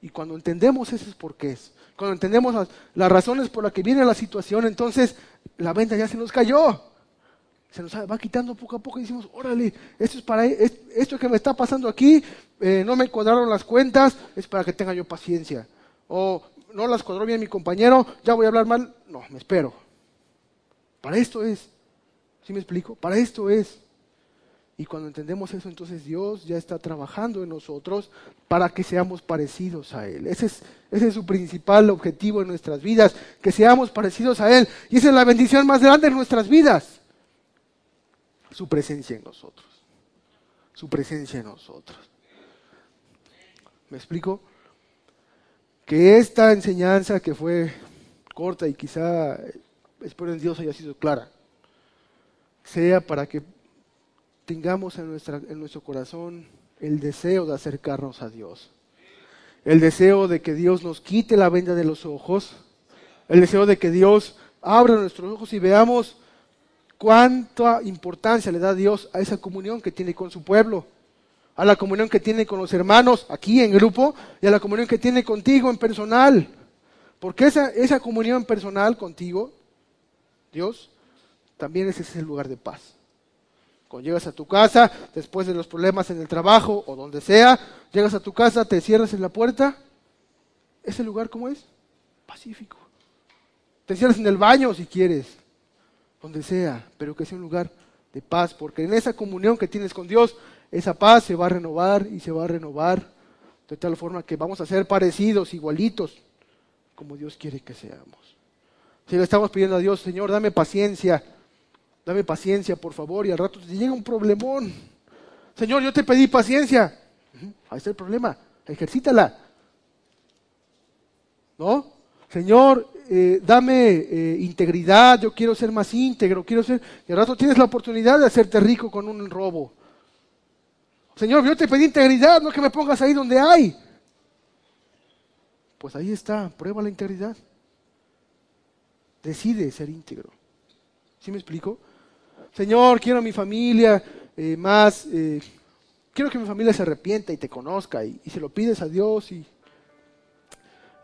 Y cuando entendemos esos porqués, cuando entendemos las, razones por las que viene la situación, entonces la venta ya se nos cayó. Se nos va quitando poco a poco y decimos, órale, esto es para esto que me está pasando aquí, eh, no me cuadraron las cuentas, es para que tenga yo paciencia. O no las cuadró bien mi compañero, ya voy a hablar mal, no, me espero. Para esto es. ¿Sí me explico? Para esto es. Y cuando entendemos eso, entonces Dios ya está trabajando en nosotros para que seamos parecidos a Él. Ese es, su principal objetivo en nuestras vidas, que seamos parecidos a Él. Y esa es la bendición más grande en nuestras vidas. Su presencia en nosotros. Su presencia en nosotros. ¿Me explico? Que esta enseñanza que fue corta y quizá, espero en Dios haya sido clara, sea para que tengamos en, nuestra, en nuestro corazón el deseo de acercarnos a Dios. El deseo de que Dios nos quite la venda de los ojos. El deseo de que Dios abra nuestros ojos y veamos cuánta importancia le da Dios a esa comunión que tiene con su pueblo, a la comunión que tiene con los hermanos aquí en grupo y a la comunión que tiene contigo en personal. Porque esa, esa comunión personal contigo, Dios, también es ese lugar de paz. Cuando llegas a tu casa, después de los problemas en el trabajo o donde sea, llegas a tu casa, te cierras en la puerta, ese lugar cómo es? Pacífico. Te cierras en el baño si quieres, donde sea, pero que sea un lugar de paz, porque en esa comunión que tienes con Dios, esa paz se va a renovar y se va a renovar de tal forma que vamos a ser parecidos, igualitos, como Dios quiere que seamos. Si le estamos pidiendo a Dios, Señor, dame paciencia, dame paciencia, por favor, y al rato te llega un problemón. Señor, yo te pedí paciencia. Ahí está el problema, ejercítala. ¿No? Señor, eh, dame eh, integridad, yo quiero ser más íntegro, quiero ser... Y al rato tienes la oportunidad de hacerte rico con un robo. Señor, yo te pedí integridad, no que me pongas ahí donde hay. Pues ahí está, prueba la integridad. Decide ser íntegro. ¿Sí me explico? Señor, quiero a mi familia eh, más, eh, quiero que mi familia se arrepienta y te conozca y, se lo pides a Dios y,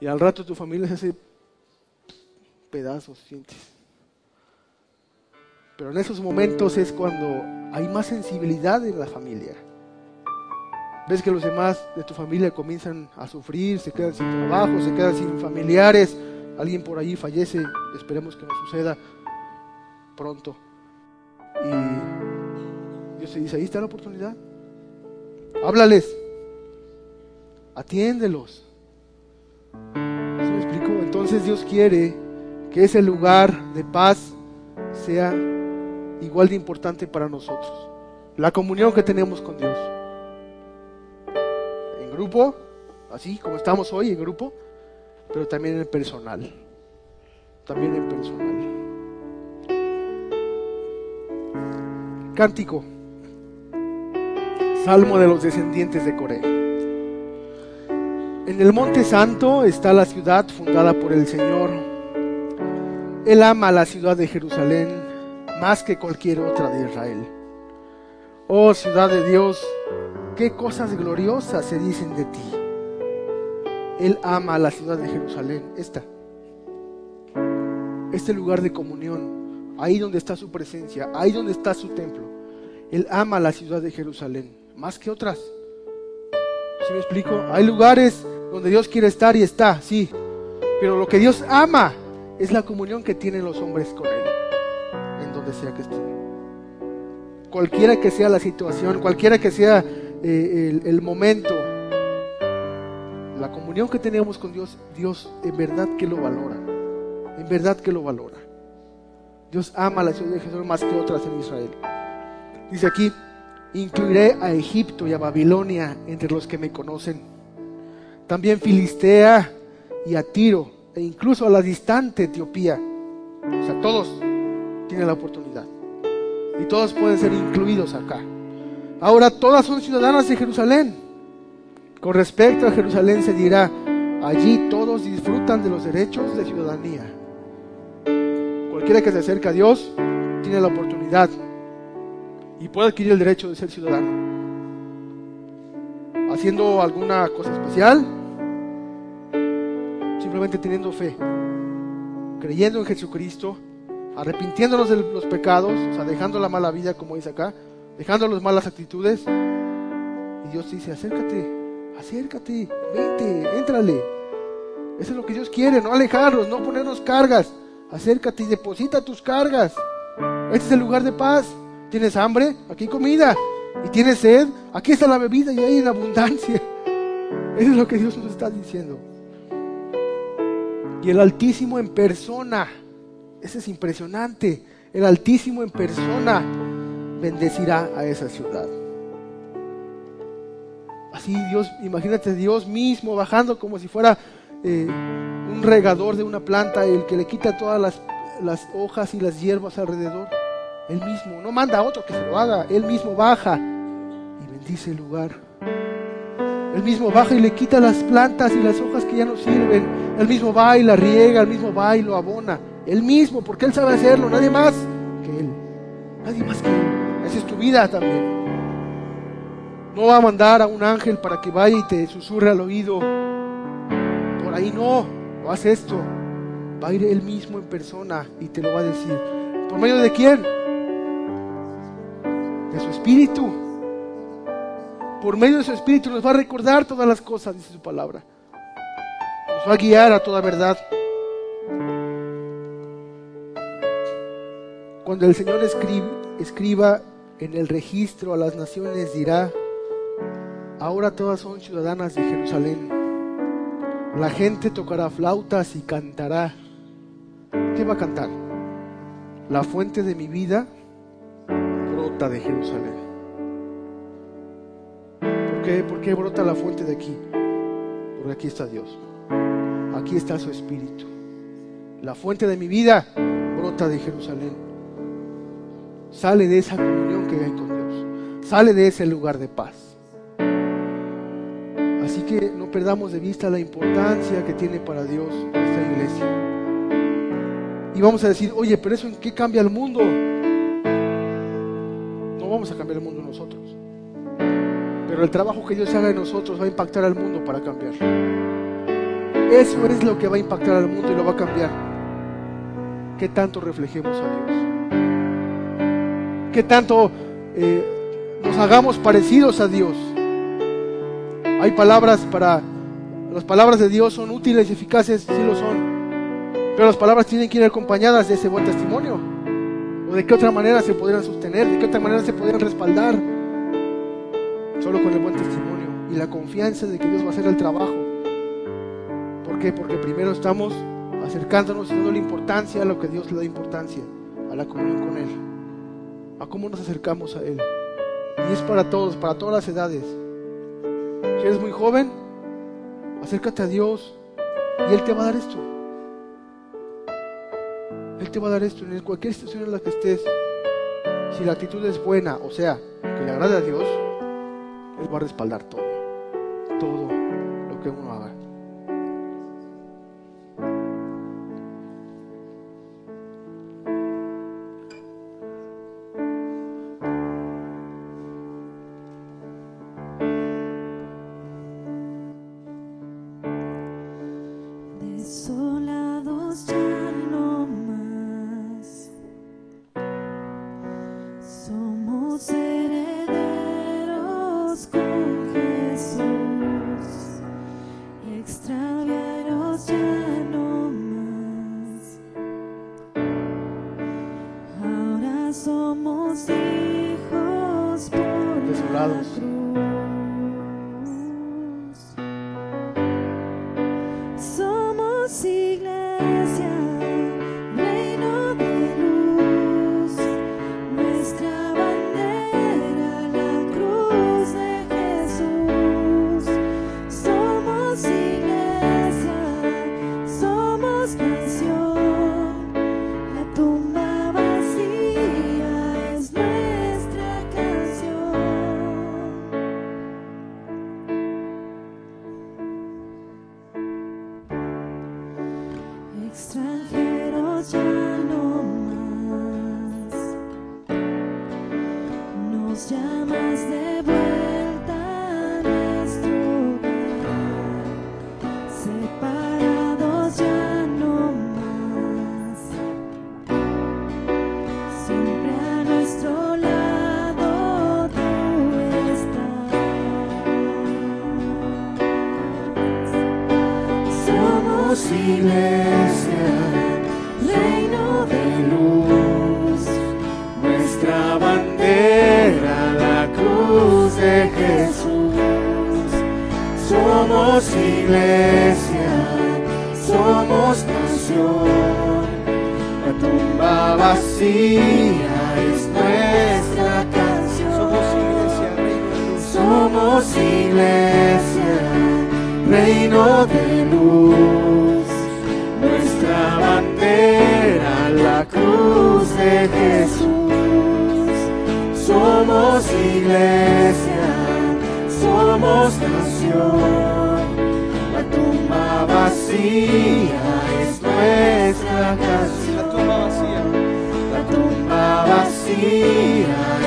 y al rato tu familia se hace pedazos, sientes. Pero en esos momentos es cuando hay más sensibilidad en la familia. Ves que los demás de tu familia comienzan a sufrir, se quedan sin trabajo, se quedan sin familiares, alguien por ahí fallece, esperemos que no suceda pronto. Y Dios te dice, ahí está la oportunidad. Háblales, atiéndelos. ¿Se me explico? Entonces Dios quiere que ese lugar de paz sea igual de importante para nosotros. La comunión que tenemos con Dios grupo, así como estamos hoy en grupo, pero también en personal. También en personal. Cántico. Salmo de los descendientes de Corea. En el Monte Santo está la ciudad fundada por el Señor. Él ama la ciudad de Jerusalén más que cualquier otra de Israel. Oh ciudad de Dios, qué cosas gloriosas se dicen de ti. Él ama la ciudad de Jerusalén, esta, este lugar de comunión, ahí donde está su presencia, ahí donde está su templo. Él ama la ciudad de Jerusalén, más que otras. ¿Sí me explico? Hay lugares donde Dios quiere estar y está, sí, pero lo que Dios ama es la comunión que tienen los hombres con Él, en donde sea que estén. Cualquiera que sea la situación, cualquiera que sea eh, el, momento, la comunión que tenemos con Dios, Dios en verdad que lo valora. En verdad que lo valora. Dios ama la ciudad de Jesús más que otras en Israel. Dice aquí, incluiré a Egipto y a Babilonia entre los que me conocen. También Filistea y a Tiro e incluso a la distante Etiopía. O sea, todos tienen la oportunidad. Y todos pueden ser incluidos acá. Ahora todas son ciudadanas de Jerusalén. Con respecto a Jerusalén se dirá, allí todos disfrutan de los derechos de ciudadanía. Cualquiera que se acerque a Dios tiene la oportunidad y puede adquirir el derecho de ser ciudadano. Haciendo alguna cosa especial, simplemente teniendo fe, creyendo en Jesucristo, arrepintiéndonos de los pecados, o sea, dejando la mala vida como dice acá, dejando las malas actitudes. Y Dios dice, acércate, acércate, vete, éntrale. Eso es lo que Dios quiere, no alejarlos, no ponernos cargas. Acércate y deposita tus cargas. Este es el lugar de paz. ¿Tienes hambre? Aquí hay comida. ¿Y tienes sed? Aquí está la bebida y hay en abundancia. *laughs* Eso es lo que Dios nos está diciendo. Y el Altísimo en persona. Ese es impresionante. El Altísimo en persona bendecirá a esa ciudad. Así Dios, imagínate Dios mismo bajando como si fuera eh, un regador de una planta, el que le quita todas las, las hojas y las hierbas alrededor. Él mismo, no manda a otro que se lo haga, él mismo baja y bendice el lugar. Él mismo baja y le quita las plantas y las hojas que ya no sirven. Él mismo va y la riega, él mismo va y lo abona. Él mismo, porque él sabe hacerlo, nadie más que él. Nadie más que él. Esa es tu vida también. No va a mandar a un ángel para que vaya y te susurre al oído. Por ahí no, hace esto. Va a ir él mismo en persona y te lo va a decir. ¿Por medio de quién? De su espíritu. Por medio de su espíritu nos va a recordar todas las cosas, dice su palabra. Nos va a guiar a toda verdad. Cuando el Señor escriba en el registro a las naciones dirá, ahora todas son ciudadanas de Jerusalén. La gente tocará flautas y cantará. ¿Qué va a cantar? La fuente de mi vida brota de Jerusalén. ¿Por qué? ¿Por qué brota la fuente de aquí? Porque aquí está Dios. Aquí está su espíritu. La fuente de mi vida brota de Jerusalén. Sale de esa comunión que hay con Dios. Sale de ese lugar de paz. Así que no perdamos de vista la importancia que tiene para Dios esta iglesia. Y vamos a decir, oye, pero eso en qué cambia el mundo? No vamos a cambiar el mundo nosotros. Pero el trabajo que Dios haga en nosotros va a impactar al mundo para cambiar. Eso es lo que va a impactar al mundo y lo va a cambiar. ¿Qué tanto reflejemos a Dios? ¿Qué tanto eh, nos hagamos parecidos a Dios? Hay palabras para... Las palabras de Dios son útiles y eficaces, sí lo son. Pero las palabras tienen que ir acompañadas de ese buen testimonio. ¿O de qué otra manera se podrían sostener? ¿De qué otra manera se podrían respaldar? Solo con el buen testimonio y la confianza de que Dios va a hacer el trabajo. ¿Por qué? Porque primero estamos acercándonos y la importancia a lo que Dios le da importancia, a la comunión con Él, a cómo nos acercamos a Él. Y es para todos, para todas las edades. Si eres muy joven, acércate a Dios y Él te va a dar esto. Él te va a dar esto en cualquier situación en la que estés. Si la actitud es buena, o sea, que le agrade a Dios, Él va a respaldar todo, todo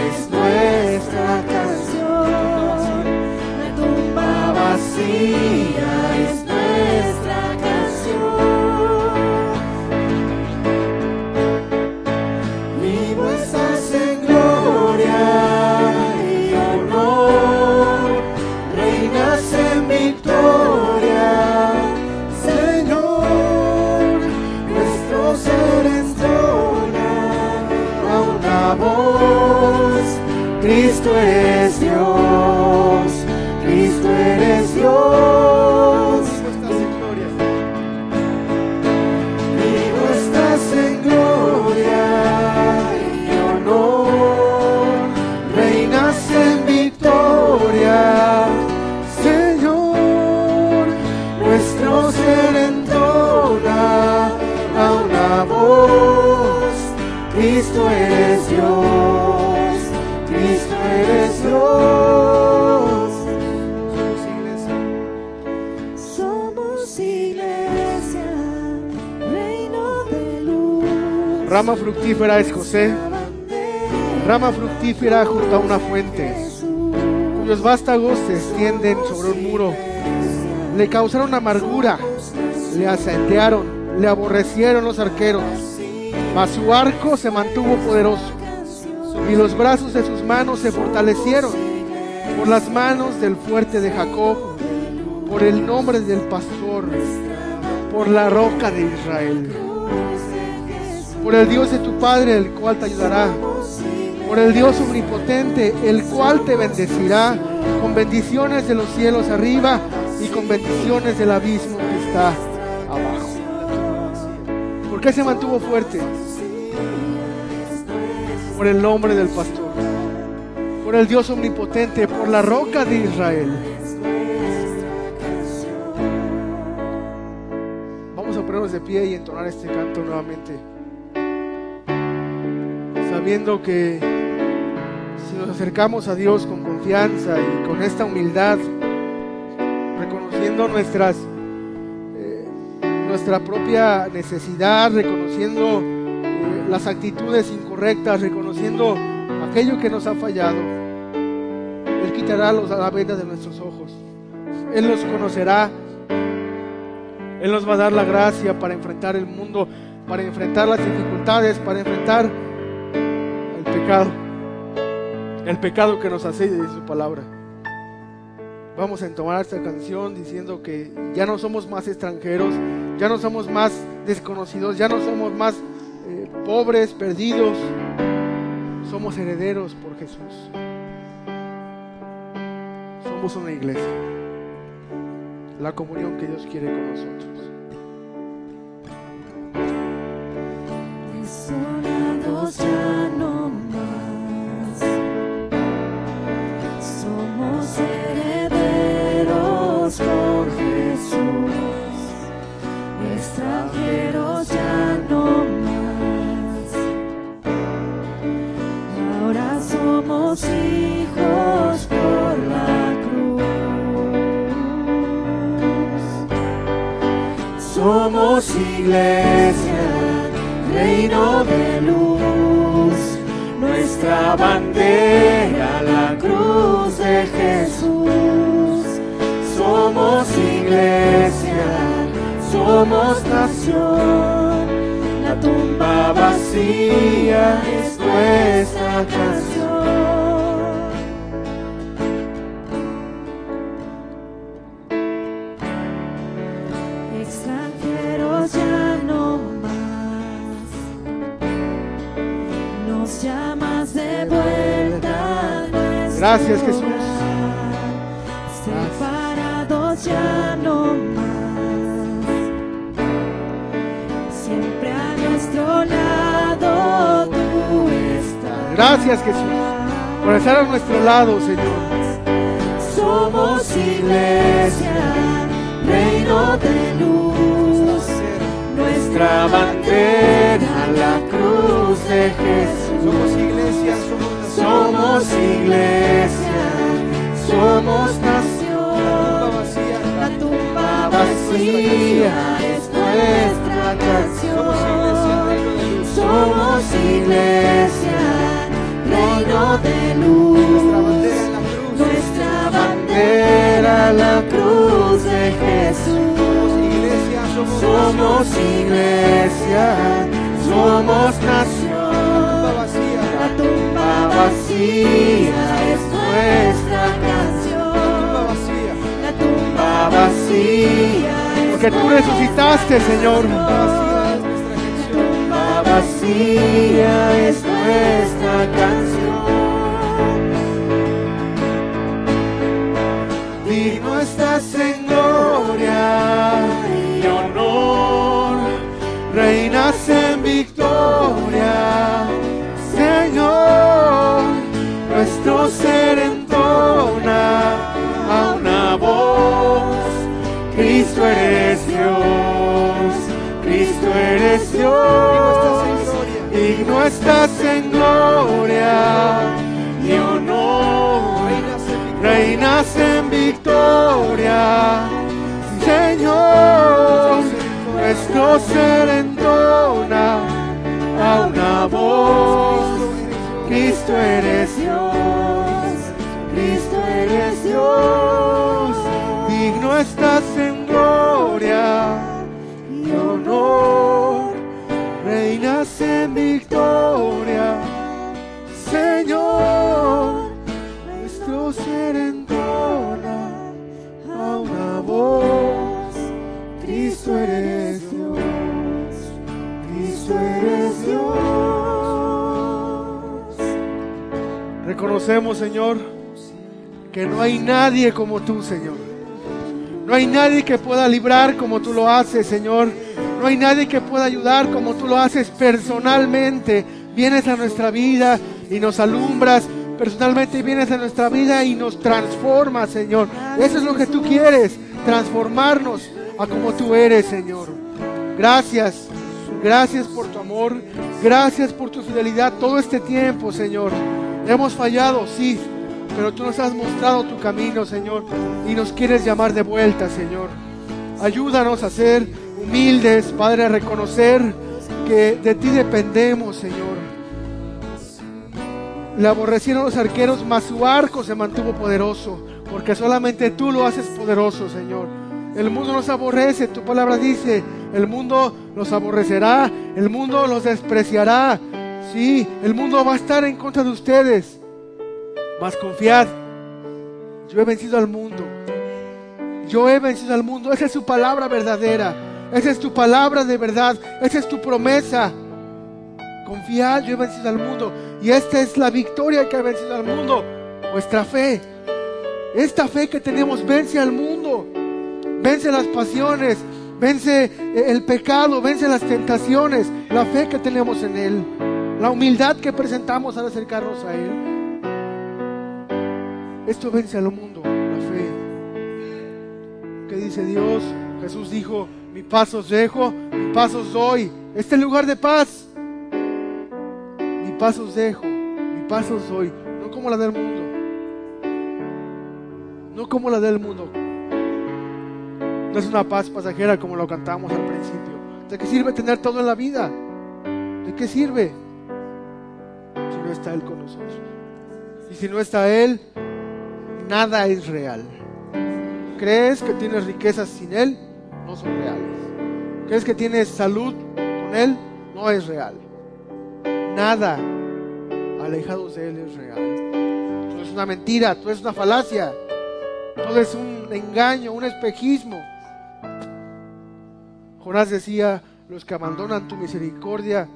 es nuestra canción. La tumba vacía Rama fructífera es José, rama fructífera junto a una fuente, cuyos vástagos se extienden sobre un muro. Le causaron amargura, le asentearon, le aborrecieron los arqueros, mas su arco se mantuvo poderoso y los brazos de sus manos se fortalecieron por las manos del fuerte de Jacob, por el nombre del pastor, por la roca de Israel, por el Dios de tu Padre, el cual te ayudará, por el Dios omnipotente, el cual te bendecirá con bendiciones de los cielos arriba y con bendiciones del abismo que está abajo. ¿Por qué se mantuvo fuerte? Por el nombre del pastor, por el Dios omnipotente, por la roca de Israel. Vamos a ponernos de pie y entonar este canto nuevamente. Sabiendo que si nos acercamos a Dios con confianza y con esta humildad, reconociendo nuestras eh, nuestra propia necesidad, reconociendo eh, las actitudes incorrectas, reconociendo aquello que nos ha fallado. Él quitará los, la venda de nuestros ojos. Él nos conocerá. Él nos va a dar la gracia para enfrentar el mundo, para enfrentar las dificultades, para enfrentar pecado. El pecado que nos hace de su palabra. Vamos a entomar esta canción diciendo que ya no somos más extranjeros, ya no somos más desconocidos, ya no somos más eh, pobres, perdidos. Somos herederos por Jesús. Somos una iglesia. La comunión que Dios quiere con nosotros. Hijos por la cruz. Somos iglesia, reino de luz, nuestra bandera, la cruz de Jesús. Somos iglesia, somos nación, la tumba vacía es nuestra canción. Gracias, Jesús. Separados ya no más. Siempre a nuestro lado tú estás. Gracias Jesús por estar a nuestro lado, Señor. Somos iglesia, reino de luz, nuestra bandera, la cruz de Jesús. Somos iglesia, somos iglesia, somos nación. La tumba vacía es nuestra canción. Somos iglesia, reino de luz. Nuestra bandera, la cruz de Jesús. Somos iglesia, somos nación. Vacía es nuestra canción. La tumba vacía es Porque tú resucitaste, Señor. La tumba vacía es nuestra canción. Digno estás en gloria y honor, reinas ser entona a una voz, Cristo eres Dios, Cristo eres Dios, digno estás en gloria y honor, reinas en victoria, Señor, nuestro ser entona a una voz, Cristo eres estás en gloria y honor, reinas en victoria, Señor, nuestro ser entona a una voz, Cristo eres Dios, Cristo eres Dios. Reconocemos, Señor, que no hay nadie como tú, Señor. No hay nadie que pueda librar como tú lo haces, Señor. No hay nadie que pueda ayudar como tú lo haces personalmente. Vienes a nuestra vida y nos alumbras. Personalmente vienes a nuestra vida y nos transformas, Señor. Eso es lo que tú quieres, transformarnos a como tú eres, Señor. Gracias. Gracias por tu amor. Gracias por tu fidelidad todo este tiempo, Señor. Hemos fallado, sí, pero tú nos has mostrado tu camino, Señor, y nos quieres llamar de vuelta, Señor. Ayúdanos a ser humildes, Padre, a reconocer que de ti dependemos, Señor. Le aborrecieron los arqueros, mas su arco se mantuvo poderoso, porque solamente tú lo haces poderoso, Señor. El mundo nos aborrece, tu palabra dice, el mundo los aborrecerá, el mundo los despreciará. Sí, el mundo va a estar en contra de ustedes. Mas confiad, yo he vencido al mundo. Yo he vencido al mundo. Esa es su palabra verdadera. Esa es tu palabra de verdad. Esa es tu promesa. Confiad, yo he vencido al mundo. Y esta es la victoria que ha vencido al mundo. Vuestra fe. Esta fe que tenemos vence al mundo. Vence las pasiones. Vence el pecado. Vence las tentaciones. La fe que tenemos en Él. La humildad que presentamos al acercarnos a Él. Esto vence al mundo, la fe. ¿Qué dice Dios? Jesús dijo, mi paso os dejo, mi paso os doy. Este lugar de paz. Mi paso os dejo, mi paso os doy. No como la del mundo. No como la del mundo. No es una paz pasajera como lo cantamos al principio. ¿De qué sirve tener todo en la vida? ¿De qué sirve? Si no está Él con nosotros. Y si no está Él, nada es real. ¿Crees que tienes riquezas sin Él? No son reales. ¿Crees que tienes salud con Él? No es real. Nada alejados de Él es real. Todo es una mentira, todo es una falacia, todo es un engaño, un espejismo. Jonás decía, los que abandonan tu misericordia,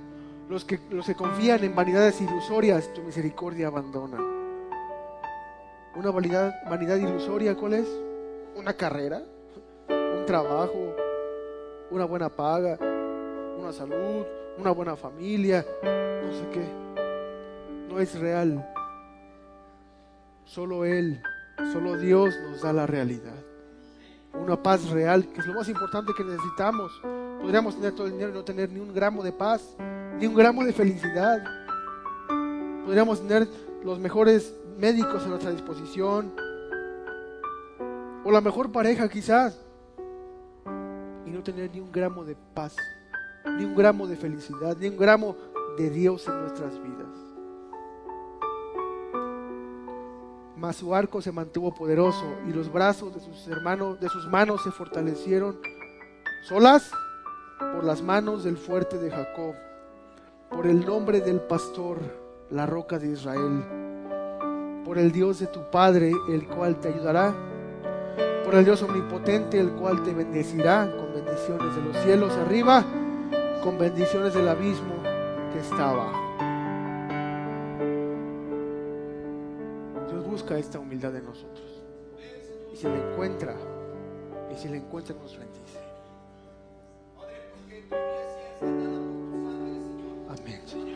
los que, los que confían en vanidades ilusorias, tu misericordia abandonan. Una vanidad, vanidad ilusoria, ¿cuál es? Una carrera, un trabajo, una buena paga, una salud, una buena familia, no sé qué. No es real. Solo Él, solo Dios nos da la realidad. Una paz real, que es lo más importante que necesitamos. Podríamos tener todo el dinero y no tener ni un gramo de paz, ni un gramo de felicidad. Podríamos tener los mejores médicos a nuestra disposición, o la mejor pareja quizás, y no tener ni un gramo de paz, ni un gramo de felicidad, ni un gramo de Dios en nuestras vidas. Mas su arco se mantuvo poderoso y los brazos de sus hermanos, de sus manos se fortalecieron solas por las manos del fuerte de Jacob, por el nombre del pastor, la roca de Israel por el Dios de tu Padre, el cual te ayudará, por el Dios omnipotente, el cual te bendecirá con bendiciones de los cielos arriba, con bendiciones del abismo que está abajo. Dios busca esta humildad en nosotros. Y si la encuentra, y si la encuentra nos bendice. Amén, Señor.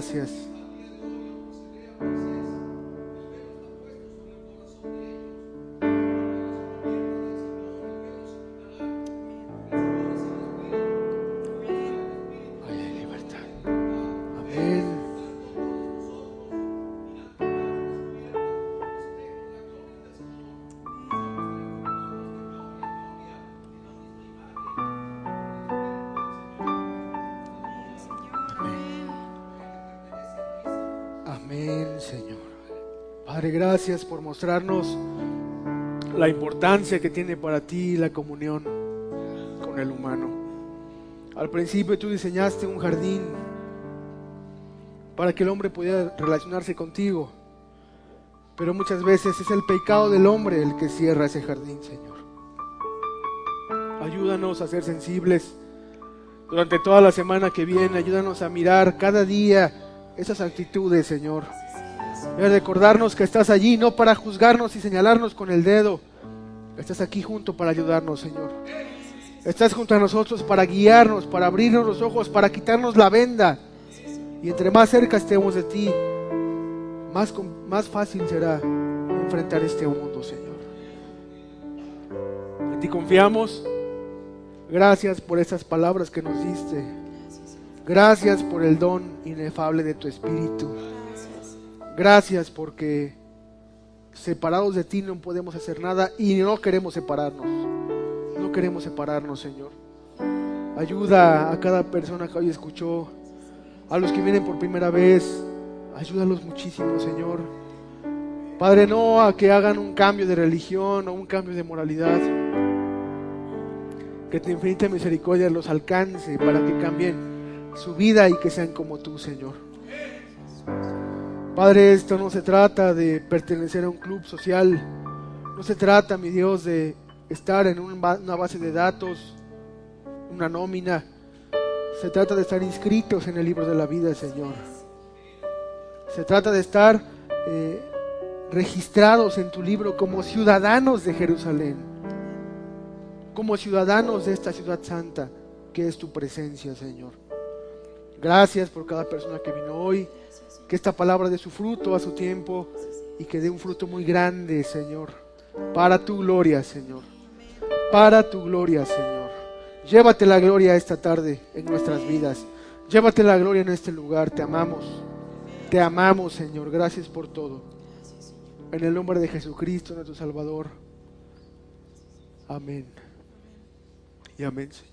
Gracias. Amén, Señor. Padre, gracias por mostrarnos la importancia que tiene para ti la comunión con el humano. Al principio tú diseñaste un jardín para que el hombre pudiera relacionarse contigo, pero muchas veces es el pecado del hombre el que cierra ese jardín, Señor. Ayúdanos a ser sensibles durante toda la semana que viene, ayúdanos a mirar cada día esas actitudes, Señor. Recordarnos que estás allí no para juzgarnos y señalarnos con el dedo. Estás aquí junto para ayudarnos, Señor. Estás junto a nosotros para guiarnos, para abrirnos los ojos, para quitarnos la venda. Y entre más cerca estemos de ti, más, más fácil será enfrentar este mundo, Señor. En ti confiamos. Gracias por estas palabras que nos diste. Gracias por el don inefable de tu Espíritu. Gracias porque separados de ti no podemos hacer nada y no queremos separarnos. No queremos separarnos, Señor. Ayuda a cada persona que hoy escuchó, a los que vienen por primera vez. Ayúdalos muchísimo, Señor. Padre, no a que hagan un cambio de religión o un cambio de moralidad. Que tu infinita misericordia los alcance para que cambien su vida y que sean como tú, Señor. Padre, esto no se trata de pertenecer a un club social, no se trata, mi Dios, de estar en una base de datos, una nómina. Se trata de estar inscritos en el libro de la vida, Señor. Se trata de estar eh, registrados en tu libro como ciudadanos de Jerusalén, como ciudadanos de esta ciudad santa que es tu presencia, Señor. Gracias por cada persona que vino hoy, que esta palabra dé su fruto a su tiempo y que dé un fruto muy grande, Señor, para tu gloria, Señor, para tu gloria, Señor. Llévate la gloria esta tarde en nuestras vidas, llévate la gloria en este lugar, te amamos, te amamos, Señor, gracias por todo. En el nombre de Jesucristo, nuestro Salvador. Amén. Y amén, Señor.